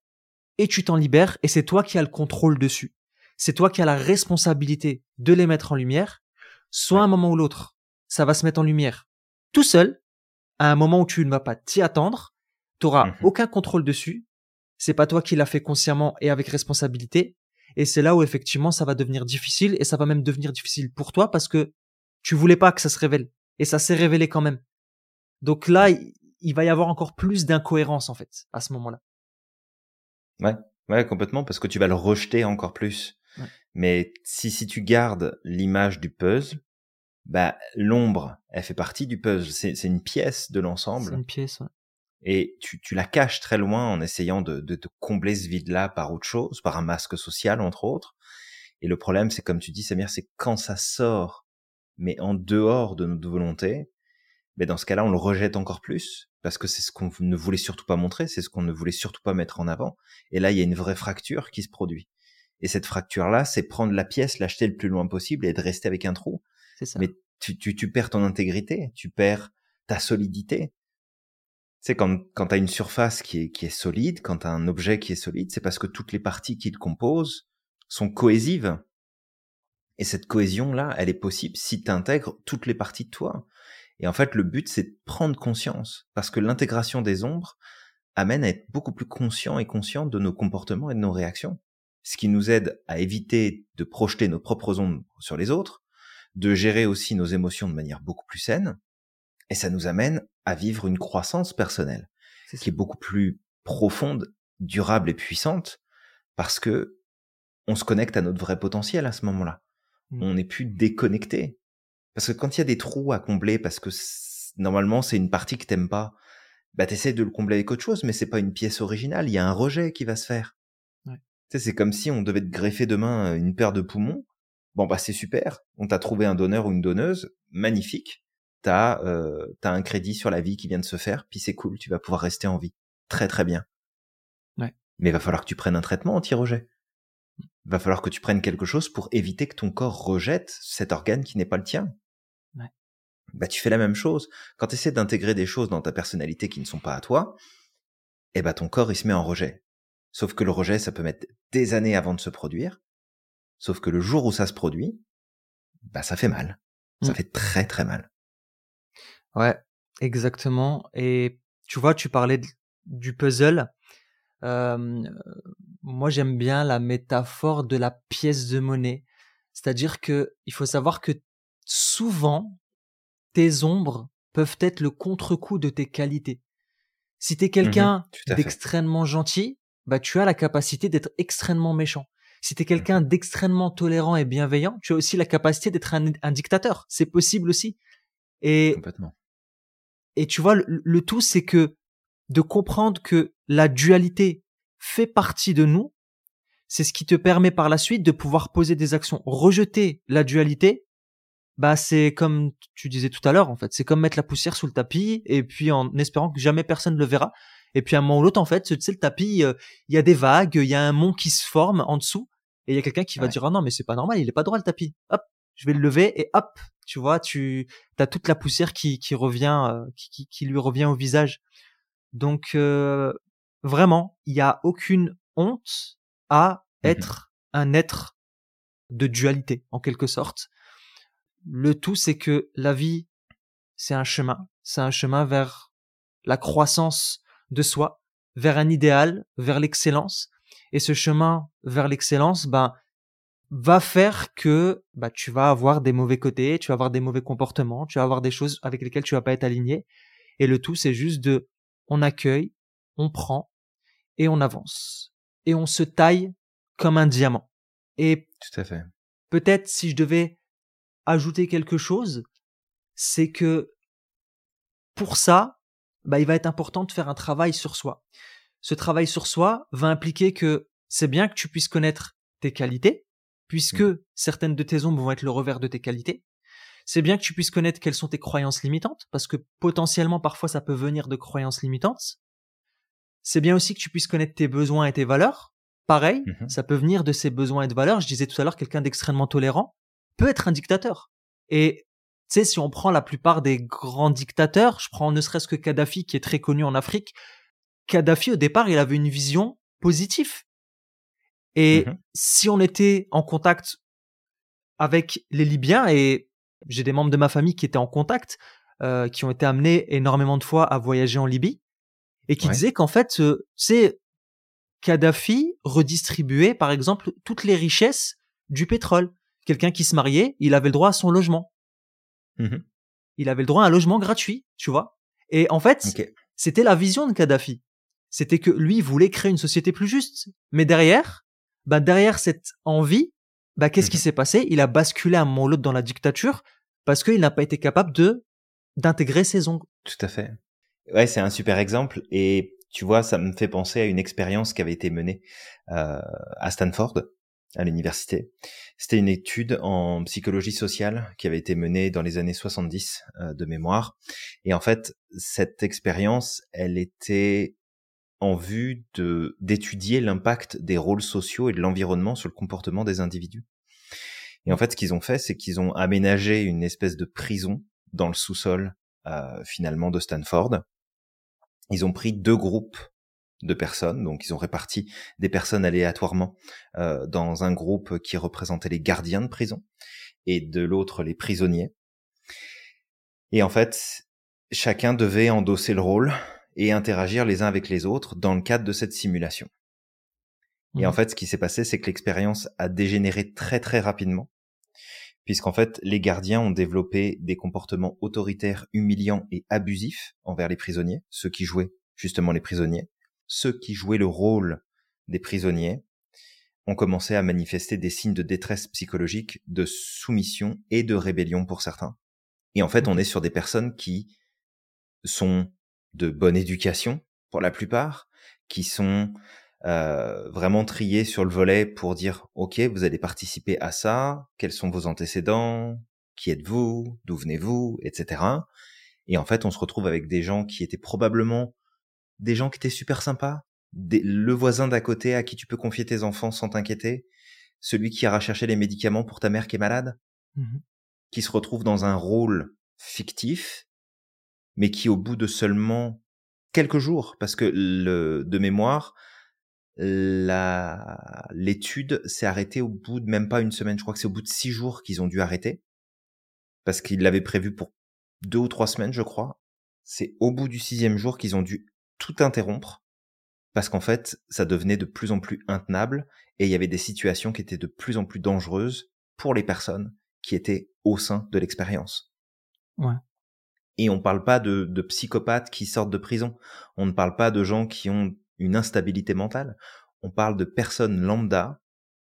et tu t'en libères et c'est toi qui as le contrôle dessus. C'est toi qui as la responsabilité de les mettre en lumière. Soit un moment ou l'autre, ça va se mettre en lumière tout seul, à un moment où tu ne vas pas t'y attendre, tu n'auras mmh aucun contrôle dessus c'est pas toi qui l'as fait consciemment et avec responsabilité. Et c'est là où effectivement ça va devenir difficile et ça va même devenir difficile pour toi parce que tu voulais pas que ça se révèle et ça s'est révélé quand même. Donc là, il va y avoir encore plus d'incohérence en fait à ce moment-là. Ouais, ouais, complètement parce que tu vas le rejeter encore plus. Mais si si tu gardes l'image du puzzle, bah l'ombre, elle fait partie du puzzle. C'est c'est une pièce de l'ensemble. C'est une pièce. Ouais et tu, tu, la caches très loin en essayant de, de, de combler ce vide-là par autre chose, par un masque social entre autres. Et le problème, c'est comme tu dis, Samir, c'est quand ça sort, mais en dehors de notre volonté, mais dans ce cas-là, on le rejette encore plus parce que c'est ce qu'on ne voulait surtout pas montrer, c'est ce qu'on ne voulait surtout pas mettre en avant. Et là, il y a une vraie fracture qui se produit. Et cette fracture-là, c'est prendre la pièce, l'acheter le plus loin possible et de rester avec un trou. C'est ça. Mais tu, tu, tu perds ton intégrité, tu perds ta solidité sais, quand, quand tu as une surface qui est, qui est solide, quand tu as un objet qui est solide, c'est parce que toutes les parties qui le composent sont cohésives. Et cette cohésion-là, elle est possible si tu intègres toutes les parties de toi. Et en fait, le but, c'est de prendre conscience. Parce que l'intégration des ombres amène à être beaucoup plus conscient et conscient de nos comportements et de nos réactions. Ce qui nous aide à éviter de projeter nos propres ombres sur les autres, de gérer aussi nos émotions de manière beaucoup plus saine, et ça nous amène à vivre une croissance personnelle qui est beaucoup plus profonde, durable et puissante parce que on se connecte à notre vrai potentiel à ce moment-là. Mmh. On n'est plus déconnecté. Parce que quand il y a des trous à combler, parce que normalement c'est une partie que t'aimes pas, bah t'essaies de le combler avec autre chose, mais c'est pas une pièce originale. Il y a un rejet qui va se faire. Ouais. Tu sais, c'est comme si on devait te greffer demain une paire de poumons. Bon bah c'est super. On t'a trouvé un donneur ou une donneuse, magnifique t'as euh, as un crédit sur la vie qui vient de se faire, puis c'est cool, tu vas pouvoir rester en vie. Très très bien. Ouais. Mais il va falloir que tu prennes un traitement anti-rejet. Il va falloir que tu prennes quelque chose pour éviter que ton corps rejette cet organe qui n'est pas le tien. Bah tu fais la même chose. Quand tu essaies d'intégrer des choses dans ta personnalité qui ne sont pas à toi, eh bah ton corps il se met en rejet. Sauf que le rejet, ça peut mettre des années avant de se produire. Sauf que le jour où ça se produit, bah ça fait mal. Ça mmh. fait très très mal. Ouais, exactement. Et tu vois, tu parlais du puzzle. moi, j'aime bien la métaphore de la pièce de monnaie. C'est-à-dire que il faut savoir que souvent, tes ombres peuvent être le contre-coup de tes qualités. Si t'es mmh quelqu'un d'extrêmement gentil, bah tu as la capacité d'être extrêmement méchant. Si t'es quelqu'un mmh d'extrêmement tolérant et bienveillant, tu as aussi la capacité d'être un, un dictateur. C'est possible aussi. Et Complètement. Et tu vois, le, tout, c'est que de comprendre que la dualité fait partie de nous, c'est ce qui te permet par la suite de pouvoir poser des actions. Rejeter la dualité, bah c'est comme tu disais tout à l'heure en fait, c'est comme mettre la poussière sous le tapis et puis en espérant que jamais personne ne le verra. Et puis à un moment ou l'autre en fait, tu sais le tapis, euh, il y a des vagues, il y a un mont qui se forme en dessous et il y a quelqu'un qui va dire ah non mais c'est pas normal, il est pas droit le tapis. Hop, je vais le lever et hop, tu vois, tu as toute la poussière qui, qui revient, euh, qui, qui, lui revient au visage. Donc euh, vraiment, il n'y a aucune honte à mmh être un être de dualité en quelque sorte. Le tout, c'est que la vie, c'est un chemin, c'est un chemin vers la croissance de soi, vers un idéal, vers l'excellence. Et ce chemin vers l'excellence, ben, va faire que bah, tu vas avoir des mauvais côtés, tu vas avoir des mauvais comportements, tu vas avoir des choses avec lesquelles tu vas pas être aligné. Et le tout, c'est juste de, on accueille, on prend et on avance. Et on se taille comme un diamant. Et tout à fait. Peut-être si je devais ajouter quelque chose, c'est que pour ça, bah, il va être important de faire un travail sur soi. Ce travail sur soi va impliquer que c'est bien que tu puisses connaître tes qualités, puisque mmh. certaines de tes ombres vont être le revers de tes qualités. C'est bien que tu puisses connaître quelles sont tes croyances limitantes, parce que potentiellement parfois ça peut venir de croyances limitantes. C'est bien aussi que tu puisses connaître tes besoins et tes valeurs. Pareil, mmh ça peut venir de ces besoins et de valeurs. Je disais tout à l'heure, quelqu'un d'extrêmement tolérant peut être un dictateur. Et tu sais, si on prend la plupart des grands dictateurs, je prends ne serait-ce que Kadhafi qui est très connu en Afrique, Kadhafi au départ, il avait une vision positive. Et mmh si on était en contact avec les Libyens, et j'ai des membres de ma famille qui étaient en contact, euh, qui ont été amenés énormément de fois à voyager en Libye, et qui disaient qu'en fait, c'est Kadhafi redistribuait, par exemple, toutes les richesses du pétrole. Quelqu'un qui se mariait, il avait le droit à son logement. Mhm. Il avait le droit à un logement gratuit, tu vois. Et en fait, c'était la vision de Kadhafi. C'était que lui voulait créer une société plus juste. Mais derrière, bah derrière cette envie, bah qu'est-ce qui Mhm. s'est passé? Il a basculé à un moment ou l'autre dans la dictature parce qu'il n'a pas été capable de d'intégrer ses ongles. Tout à fait. Ouais, c'est un super exemple. Et tu vois, ça me fait penser à une expérience qui avait été menée euh, à Stanford, à l'université. C'était une étude en psychologie sociale qui avait été menée dans les années 70 euh, de mémoire. Et en fait, cette expérience, elle était en vue de d'étudier l'impact des rôles sociaux et de l'environnement sur le comportement des individus. Et en fait, ce qu'ils ont fait, c'est qu'ils ont aménagé une espèce de prison dans le sous-sol euh, finalement de Stanford. Ils ont pris deux groupes de personnes, donc ils ont réparti des personnes aléatoirement euh, dans un groupe qui représentait les gardiens de prison et de l'autre les prisonniers. Et en fait, chacun devait endosser le rôle et interagir les uns avec les autres dans le cadre de cette simulation. Et en Mhm. fait, ce qui s'est passé, c'est que l'expérience a dégénéré très très rapidement, puisqu'en fait, les gardiens ont développé des comportements autoritaires, humiliants et abusifs envers les prisonniers, ceux qui jouaient justement les prisonniers. Ceux qui jouaient le rôle des prisonniers ont commencé à manifester des signes de détresse psychologique, de soumission et de rébellion pour certains. Et en fait, on est sur des personnes qui sont de bonne éducation pour la plupart, qui sont euh, vraiment triés sur le volet pour dire ok vous allez participer à ça. Quels sont vos antécédents? Qui êtes-vous? D'où venez-vous? Etc et en fait on se retrouve avec des gens qui étaient probablement des gens qui étaient super sympas des- le voisin d'à côté à qui tu peux confier tes enfants sans t'inquiéter celui qui ira chercher les médicaments pour ta mère qui est malade Mhm. qui se retrouve dans un rôle fictif, mais qui au bout de seulement quelques jours, parce que le, de mémoire, la, l'étude s'est arrêtée au bout de même pas une semaine. Je crois que c'est au bout de six jours qu'ils ont dû arrêter, parce qu'ils l'avaient prévu pour deux ou trois semaines, je crois. C'est au bout du sixième jour qu'ils ont dû tout interrompre, parce qu'en fait, ça devenait de plus en plus intenable, et il y avait des situations qui étaient de plus en plus dangereuses pour les personnes qui étaient au sein de l'expérience. Ouais. Et on parle pas de, de psychopathes qui sortent de prison. On ne parle pas de gens qui ont une instabilité mentale. On parle de personnes lambda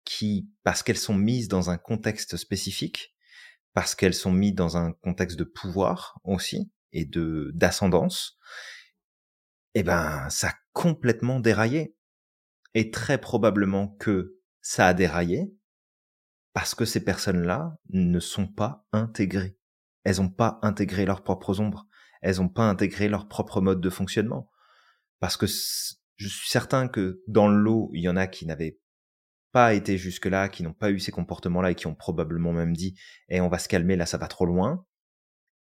qui, parce qu'elles sont mises dans un contexte spécifique, parce qu'elles sont mises dans un contexte de pouvoir aussi et de d'ascendance, eh ben ça a complètement déraillé. Et très probablement que ça a déraillé parce que ces personnes-là ne sont pas intégrées. Elles n'ont pas intégré leurs propres ombres. Elles n'ont pas intégré leur propre mode de fonctionnement. Parce que je suis certain que dans le lot, il y en a qui n'avaient pas été jusque-là, qui n'ont pas eu ces comportements-là et qui ont probablement même dit Eh, on va se calmer, là ça va trop loin ».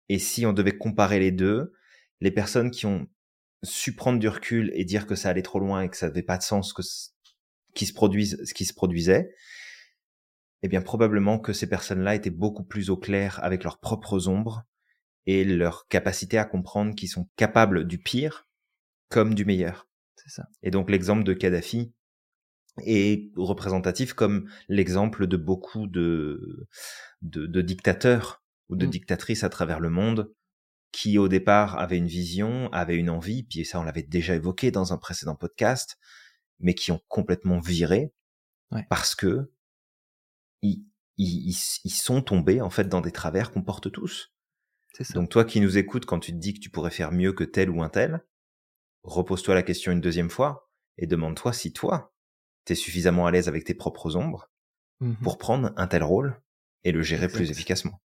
Et si on devait comparer les deux, les personnes qui ont su prendre du recul et dire que ça allait trop loin et que ça n'avait pas de sens que qui se produise ce qui se produisait, eh bien probablement que ces personnes-là étaient beaucoup plus au clair avec leurs propres ombres et leur capacité à comprendre qu'ils sont capables du pire comme du meilleur. C'est ça. Et donc l'exemple de Kadhafi est représentatif comme l'exemple de beaucoup de, de, de dictateurs ou de Mm. dictatrices à travers le monde qui au départ avaient une vision, avaient une envie, puis ça on l'avait déjà évoqué dans un précédent podcast, mais qui ont complètement viré Ouais. parce que ils, ils, ils- sont tombés en fait dans des travers qu'on porte tous. C'est ça. Donc toi qui nous écoutes quand tu te dis que tu pourrais faire mieux que tel ou un tel, repose-toi la question une deuxième fois et demande-toi si toi, t'es suffisamment à l'aise avec tes propres ombres Mhm. pour prendre un tel rôle et le gérer plus efficacement.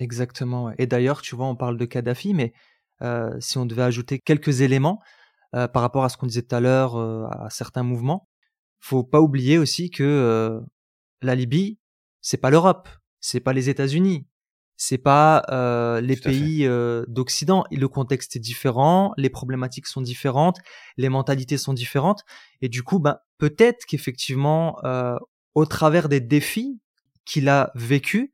Exactement. ouais. Et d'ailleurs, tu vois, on parle de Kadhafi, mais euh, si on devait ajouter quelques éléments euh, par rapport à ce qu'on disait tout à l'heure, euh, à certains mouvements, faut pas oublier aussi que euh, la Libye, c'est pas l'Europe, c'est pas les États-Unis, c'est pas euh, les Tout à fait. pays euh, d'Occident. Le contexte est différent, les problématiques sont différentes, les mentalités sont différentes, et du coup, ben peut-être qu'effectivement, euh, au travers des défis qu'il a vécu,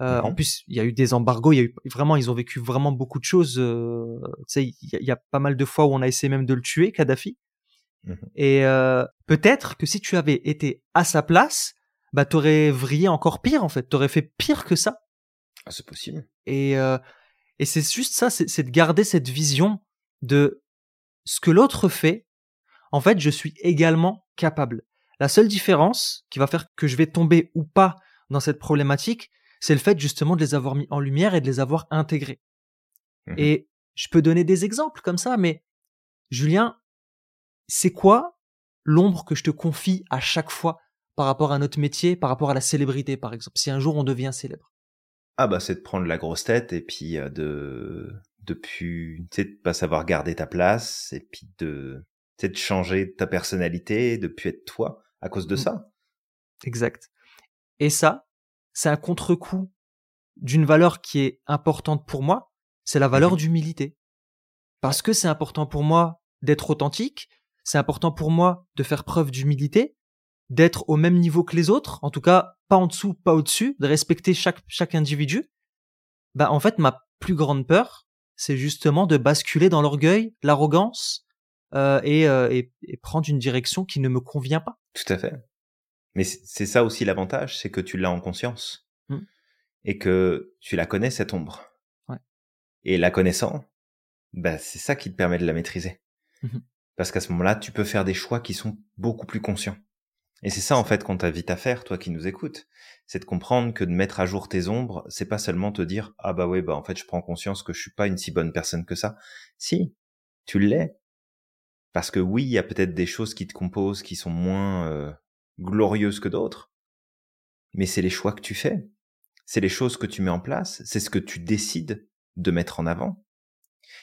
euh, En Mhm. plus, il y a eu des embargos, il y a eu vraiment, ils ont vécu vraiment beaucoup de choses. euh, tu sais, il y, a- il y a pas mal de fois où on a essayé même de le tuer, Kadhafi. Mhm. Et euh, peut-être que si tu avais été à sa place, bah t'aurais vrillé encore pire en fait. T'aurais fait pire que ça. Ah, c'est possible. Et et c'est juste ça, c'est de garder cette vision de ce que l'autre fait. En fait, je suis également capable. La seule différence qui va faire que je vais tomber ou pas dans cette problématique, c'est le fait justement de les avoir mis en lumière et de les avoir intégrés. Mhm. Et je peux donner des exemples comme ça, mais Julien, c'est quoi l'ombre que je te confie à chaque fois par rapport à notre métier, par rapport à la célébrité, par exemple, si un jour on devient célèbre? Ah bah c'est de prendre la grosse tête et puis euh, de de plus tu sais de pas savoir garder ta place et puis de de changer ta personnalité, de plus être toi à cause de Mm. ça. Exact. Et ça, c'est un contre-coup d'une valeur qui est importante pour moi, c'est la valeur Mhm. d'humilité. Parce que c'est important pour moi d'être authentique, c'est important pour moi de faire preuve d'humilité, d'être au même niveau que les autres, en tout cas pas en dessous, pas au-dessus, de respecter chaque, chaque individu. Bah en fait, ma plus grande peur, c'est justement de basculer dans l'orgueil, l'arrogance euh, et, euh, et, et prendre une direction qui ne me convient pas. Tout à fait. Mais c'est ça aussi l'avantage, c'est que tu l'as en conscience Mm. et que tu la connais cette ombre. Ouais. Et la connaissant, bah c'est ça qui te permet de la maîtriser. Mhm. Parce qu'à ce moment-là, tu peux faire des choix qui sont beaucoup plus conscients. Et c'est ça en fait qu'on t'invite à faire, toi qui nous écoutes, c'est de comprendre que de mettre à jour tes ombres, c'est pas seulement te dire ah bah ouais bah en fait je prends conscience que je suis pas une si bonne personne que ça. Si, tu l'es. Parce que oui, il y a peut-être des choses qui te composent qui sont moins euh, glorieuses que d'autres, mais c'est les choix que tu fais, c'est les choses que tu mets en place, c'est ce que tu décides de mettre en avant.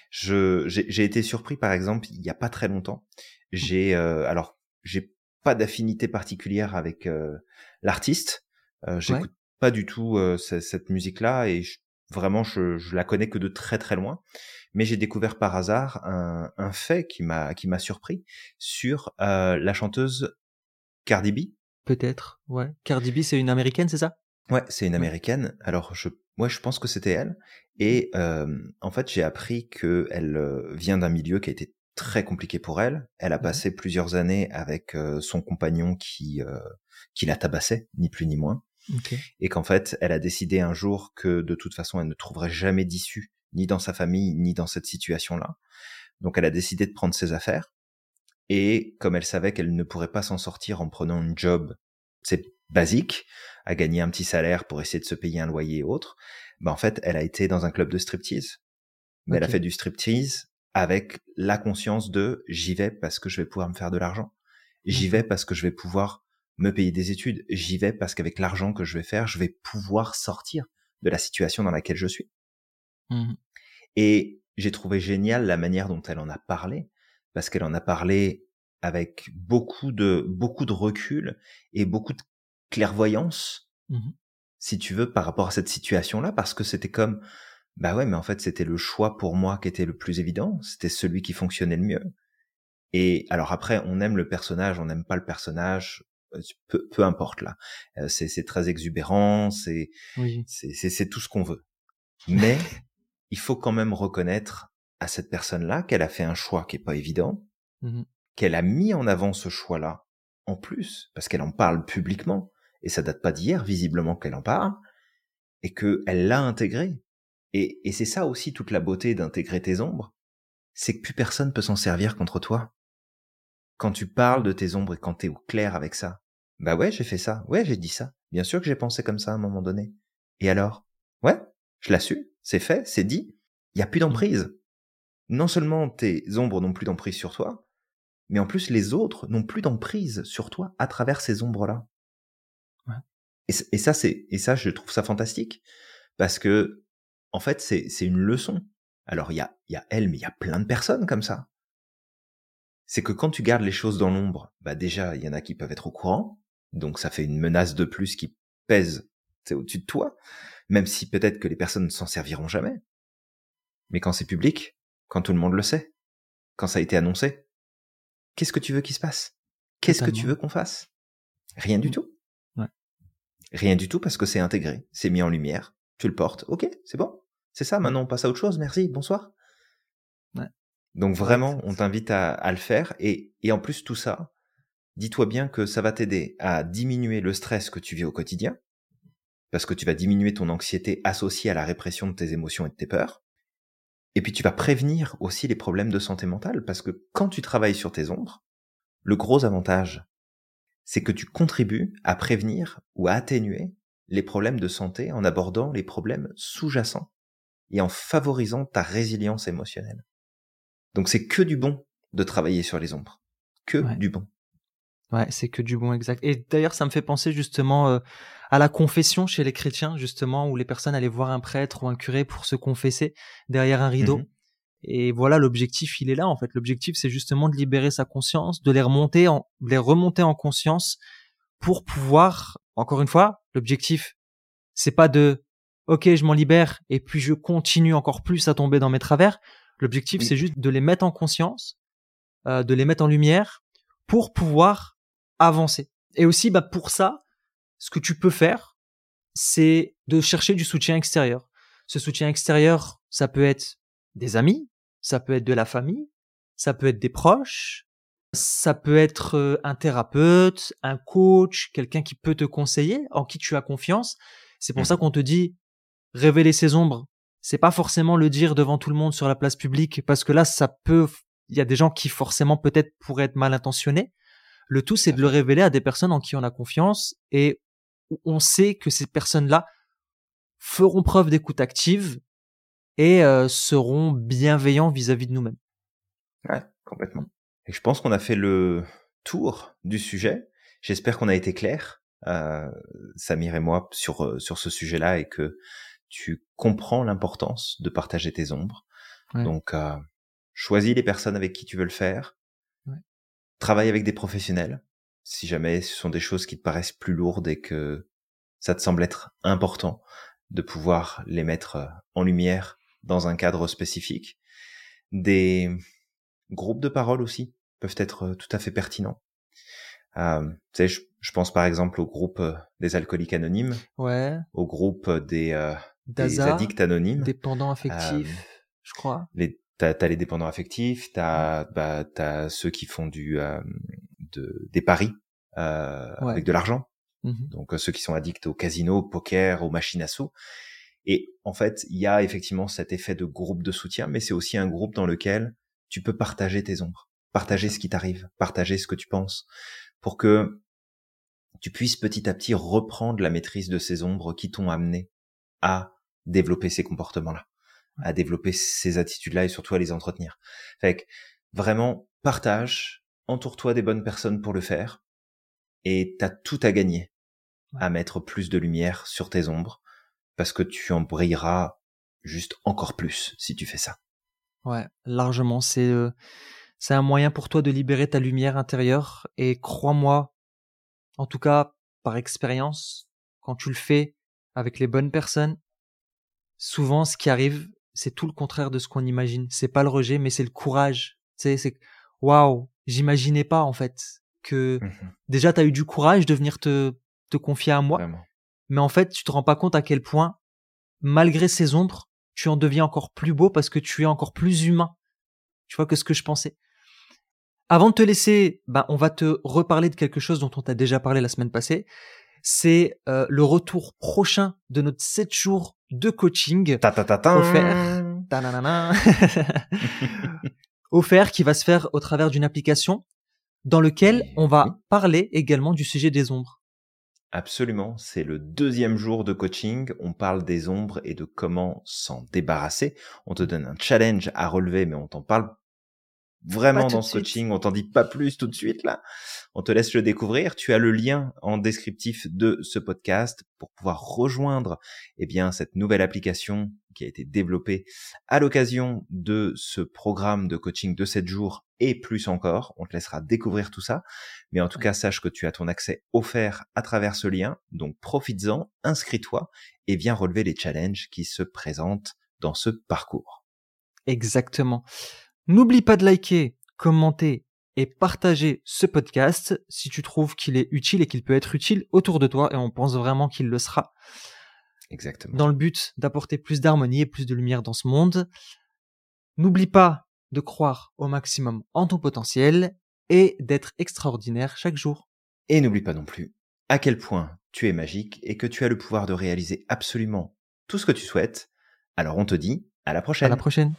Je j'ai été surpris par exemple il y a pas très longtemps. J'ai euh, alors j'ai pas d'affinité particulière avec euh, l'artiste. Euh, J'écoute pas du tout euh, ce- cette musique-là et je- vraiment je, je la connais que de très très loin. Mais j'ai découvert par hasard un, un fait qui m'a qui m'a surpris sur euh, la chanteuse Cardi B. Peut-être, ouais. Cardi B, c'est une américaine, c'est ça? Ouais, c'est une américaine. Alors je moi je pense que c'était elle. Et euh, en fait j'ai appris que elle euh, vient d'un milieu qui a été très compliqué pour elle. Elle a passé plusieurs années avec euh, son compagnon qui euh, qui la tabassait, ni plus ni moins. Et qu'en fait, elle a décidé un jour que de toute façon, elle ne trouverait jamais d'issue, ni dans sa famille, ni dans cette situation-là. Donc, elle a décidé de prendre ses affaires. Et comme elle savait qu'elle ne pourrait pas s'en sortir en prenant une job, c'est basique, à gagner un petit salaire pour essayer de se payer un loyer et autres, ben en fait, elle a été dans un club de striptease. Mais elle a fait du striptease avec la conscience de j'y vais parce que je vais pouvoir me faire de l'argent. J'y Mhm. vais parce que je vais pouvoir me payer des études. J'y vais parce qu'avec l'argent que je vais faire, je vais pouvoir sortir de la situation dans laquelle je suis. Mhm. Et j'ai trouvé génial la manière dont elle en a parlé, parce qu'elle en a parlé avec beaucoup de, beaucoup de recul et beaucoup de clairvoyance, Mhm. si tu veux, par rapport à cette situation-là, parce que c'était comme, bah ouais, mais en fait, c'était le choix pour moi qui était le plus évident, c'était celui qui fonctionnait le mieux. Et alors après, on aime le personnage, on n'aime pas le personnage, euh, peu, peu importe là. Euh, c'est très exubérant, c'est Oui. c'est c'est- c'est tout ce qu'on veut. Mais il faut quand même reconnaître à cette personne-là qu'elle a fait un choix qui est pas évident, Mhm. qu'elle a mis en avant ce choix-là en plus, parce qu'elle en parle publiquement, et ça date pas d'hier, visiblement qu'elle en parle, et qu'elle l'a intégré. Et, et c'est ça aussi toute la beauté d'intégrer tes ombres, c'est que plus personne peut s'en servir contre toi. Quand tu parles de tes ombres et quand t'es au clair avec ça, bah ouais, j'ai fait ça, ouais, j'ai dit ça, bien sûr que j'ai pensé comme ça à un moment donné. Et alors? Ouais, je l'ai su, c'est fait, c'est dit, il y a plus d'emprise. Non seulement tes ombres n'ont plus d'emprise sur toi, mais en plus les autres n'ont plus d'emprise sur toi à travers ces ombres-là. Ouais. Et, ça, c'est et ça, je trouve ça fantastique parce que en fait, c'est une leçon. Alors il y a y a elle, mais il y a plein de personnes comme ça. C'est que quand tu gardes les choses dans l'ombre, bah déjà il y en a qui peuvent être au courant, donc ça fait une menace de plus qui pèse au-dessus de toi, même si peut-être que les personnes ne s'en serviront jamais. Mais quand c'est public, quand tout le monde le sait, quand ça a été annoncé, qu'est-ce que tu veux qu'il se passe? Qu'est-ce que tu veux qu'on fasse? Rien du Mm. tout. Ouais. Rien du tout parce que c'est intégré, c'est mis en lumière, tu le portes, ok, c'est bon, c'est ça, maintenant on passe à autre chose, merci, bonsoir. Ouais. Donc vraiment, on t'invite à, à, le faire. Et, et en plus, tout ça, dis-toi bien que ça va t'aider à diminuer le stress que tu vis au quotidien, parce que tu vas diminuer ton anxiété associée à la répression de tes émotions et de tes peurs. Et puis tu vas prévenir aussi les problèmes de santé mentale, parce que quand tu travailles sur tes ombres, le gros avantage, c'est que tu contribues à prévenir ou à atténuer les problèmes de santé en abordant les problèmes sous-jacents et en favorisant ta résilience émotionnelle. Donc c'est que du bon de travailler sur les ombres. Que du bon. Ouais, c'est que du bon exact. Et d'ailleurs, ça me fait penser justement euh, à la confession chez les chrétiens, justement, où les personnes allaient voir un prêtre ou un curé pour se confesser derrière un rideau. Mmh et voilà, l'objectif, il est là, en fait. L'objectif, c'est justement de libérer sa conscience, de les remonter en, de les remonter en conscience pour pouvoir, encore une fois, l'objectif, c'est pas de, ok, je m'en libère et puis je continue encore plus à tomber dans mes travers. L'objectif, c'est juste de les mettre en conscience, euh, de les mettre en lumière pour pouvoir avancer. Et aussi, bah, pour ça, ce que tu peux faire, c'est de chercher du soutien extérieur. Ce soutien extérieur, ça peut être des amis, ça peut être de la famille, ça peut être des proches, ça peut être euh, un thérapeute, un coach, quelqu'un qui peut te conseiller, en qui tu as confiance. C'est pour ça mmh. qu'on te dit révéler ses ombres. C'est pas forcément le dire devant tout le monde sur la place publique parce que là ça peut il y a des gens qui forcément peut-être pourraient être mal intentionnés. Le tout c'est de le révéler à des personnes en qui on a confiance et on sait que ces personnes-là feront preuve d'écoute active et euh, seront bienveillants vis-à-vis de nous-mêmes. Ouais, complètement. Et je pense qu'on a fait le tour du sujet. J'espère qu'on a été clair, euh, Samir et moi, sur euh, sur ce sujet-là et que tu comprends l'importance de partager tes ombres. Donc, euh, choisis les personnes avec qui tu veux le faire. Travaille avec des professionnels. Si jamais ce sont des choses qui te paraissent plus lourdes et que ça te semble être important de pouvoir les mettre euh, en lumière dans un cadre spécifique. Des groupes de parole aussi peuvent être euh, tout à fait pertinents. Euh, tu sais, je, pense par exemple au groupe euh, des alcooliques anonymes, ouais. au groupe des, euh, des addicts anonymes, dépendants affectifs, je crois. Les, t'as, as les dépendants affectifs, t'as, bah, t'as ceux qui font du, de, des paris avec de l'argent. Mmh Donc ceux qui sont addicts au casino, au poker, aux machines à sous. Et en fait, il y a effectivement cet effet de groupe de soutien, mais c'est aussi un groupe dans lequel tu peux partager tes ombres, partager ce qui t'arrive, partager ce que tu penses, pour que tu puisses petit à petit reprendre la maîtrise de ces ombres qui t'ont amené à développer ces comportements-là, à développer ces attitudes-là et surtout à les entretenir. Fait que vraiment, partage, entoure-toi des bonnes personnes pour le faire et t'as tout à gagner à mettre plus de lumière sur tes ombres parce que tu en brilleras juste encore plus si tu fais ça. Ouais, largement. C'est euh, c'est un moyen pour toi de libérer ta lumière intérieure et crois-moi, en tout cas par expérience, quand tu le fais avec les bonnes personnes, souvent ce qui arrive, c'est tout le contraire de ce qu'on imagine. C'est pas le rejet, mais c'est le courage. Tu c'est waouh, j'imaginais pas en fait que mmh déjà tu as eu du courage de venir te te confier à moi mais en fait, tu te rends pas compte à quel point, malgré ces ombres, tu en deviens encore plus beau parce que tu es encore plus humain. Tu vois que ce que je pensais. Avant de te laisser, ben, on va te reparler de quelque chose dont on t'a déjà parlé la semaine passée. C'est euh, le retour prochain de notre 7 jours de coaching ta, ta, ta, offert. offert qui va se faire au travers d'une application dans lequel on va parler également du sujet des ombres. Absolument, c'est le deuxième jour de coaching, on parle des ombres et de comment s'en débarrasser. On te donne un challenge à relever, mais on t'en parle vraiment dans ce coaching, on t'en dit pas plus tout de suite là. On te laisse le découvrir. Tu as le lien en descriptif de ce podcast pour pouvoir rejoindre eh bien cette nouvelle application qui a été développée à l'occasion de ce programme de coaching de 7 jours et plus encore. On te laissera découvrir tout ça. Mais en tout cas, sache que tu as ton accès offert à travers ce lien. Donc profites-en, inscris-toi et viens relever les challenges qui se présentent dans ce parcours. Exactement. N'oublie pas de liker, commenter et partager ce podcast si tu trouves qu'il est utile et qu'il peut être utile autour de toi et on pense vraiment qu'il le sera. Exactement. Dans le but d'apporter plus d'harmonie et plus de lumière dans ce monde. N'oublie pas de croire au maximum en ton potentiel et d'être extraordinaire chaque jour. Et n'oublie pas non plus à quel point tu es magique et que tu as le pouvoir de réaliser absolument tout ce que tu souhaites. Alors on te dit à la prochaine. À la prochaine.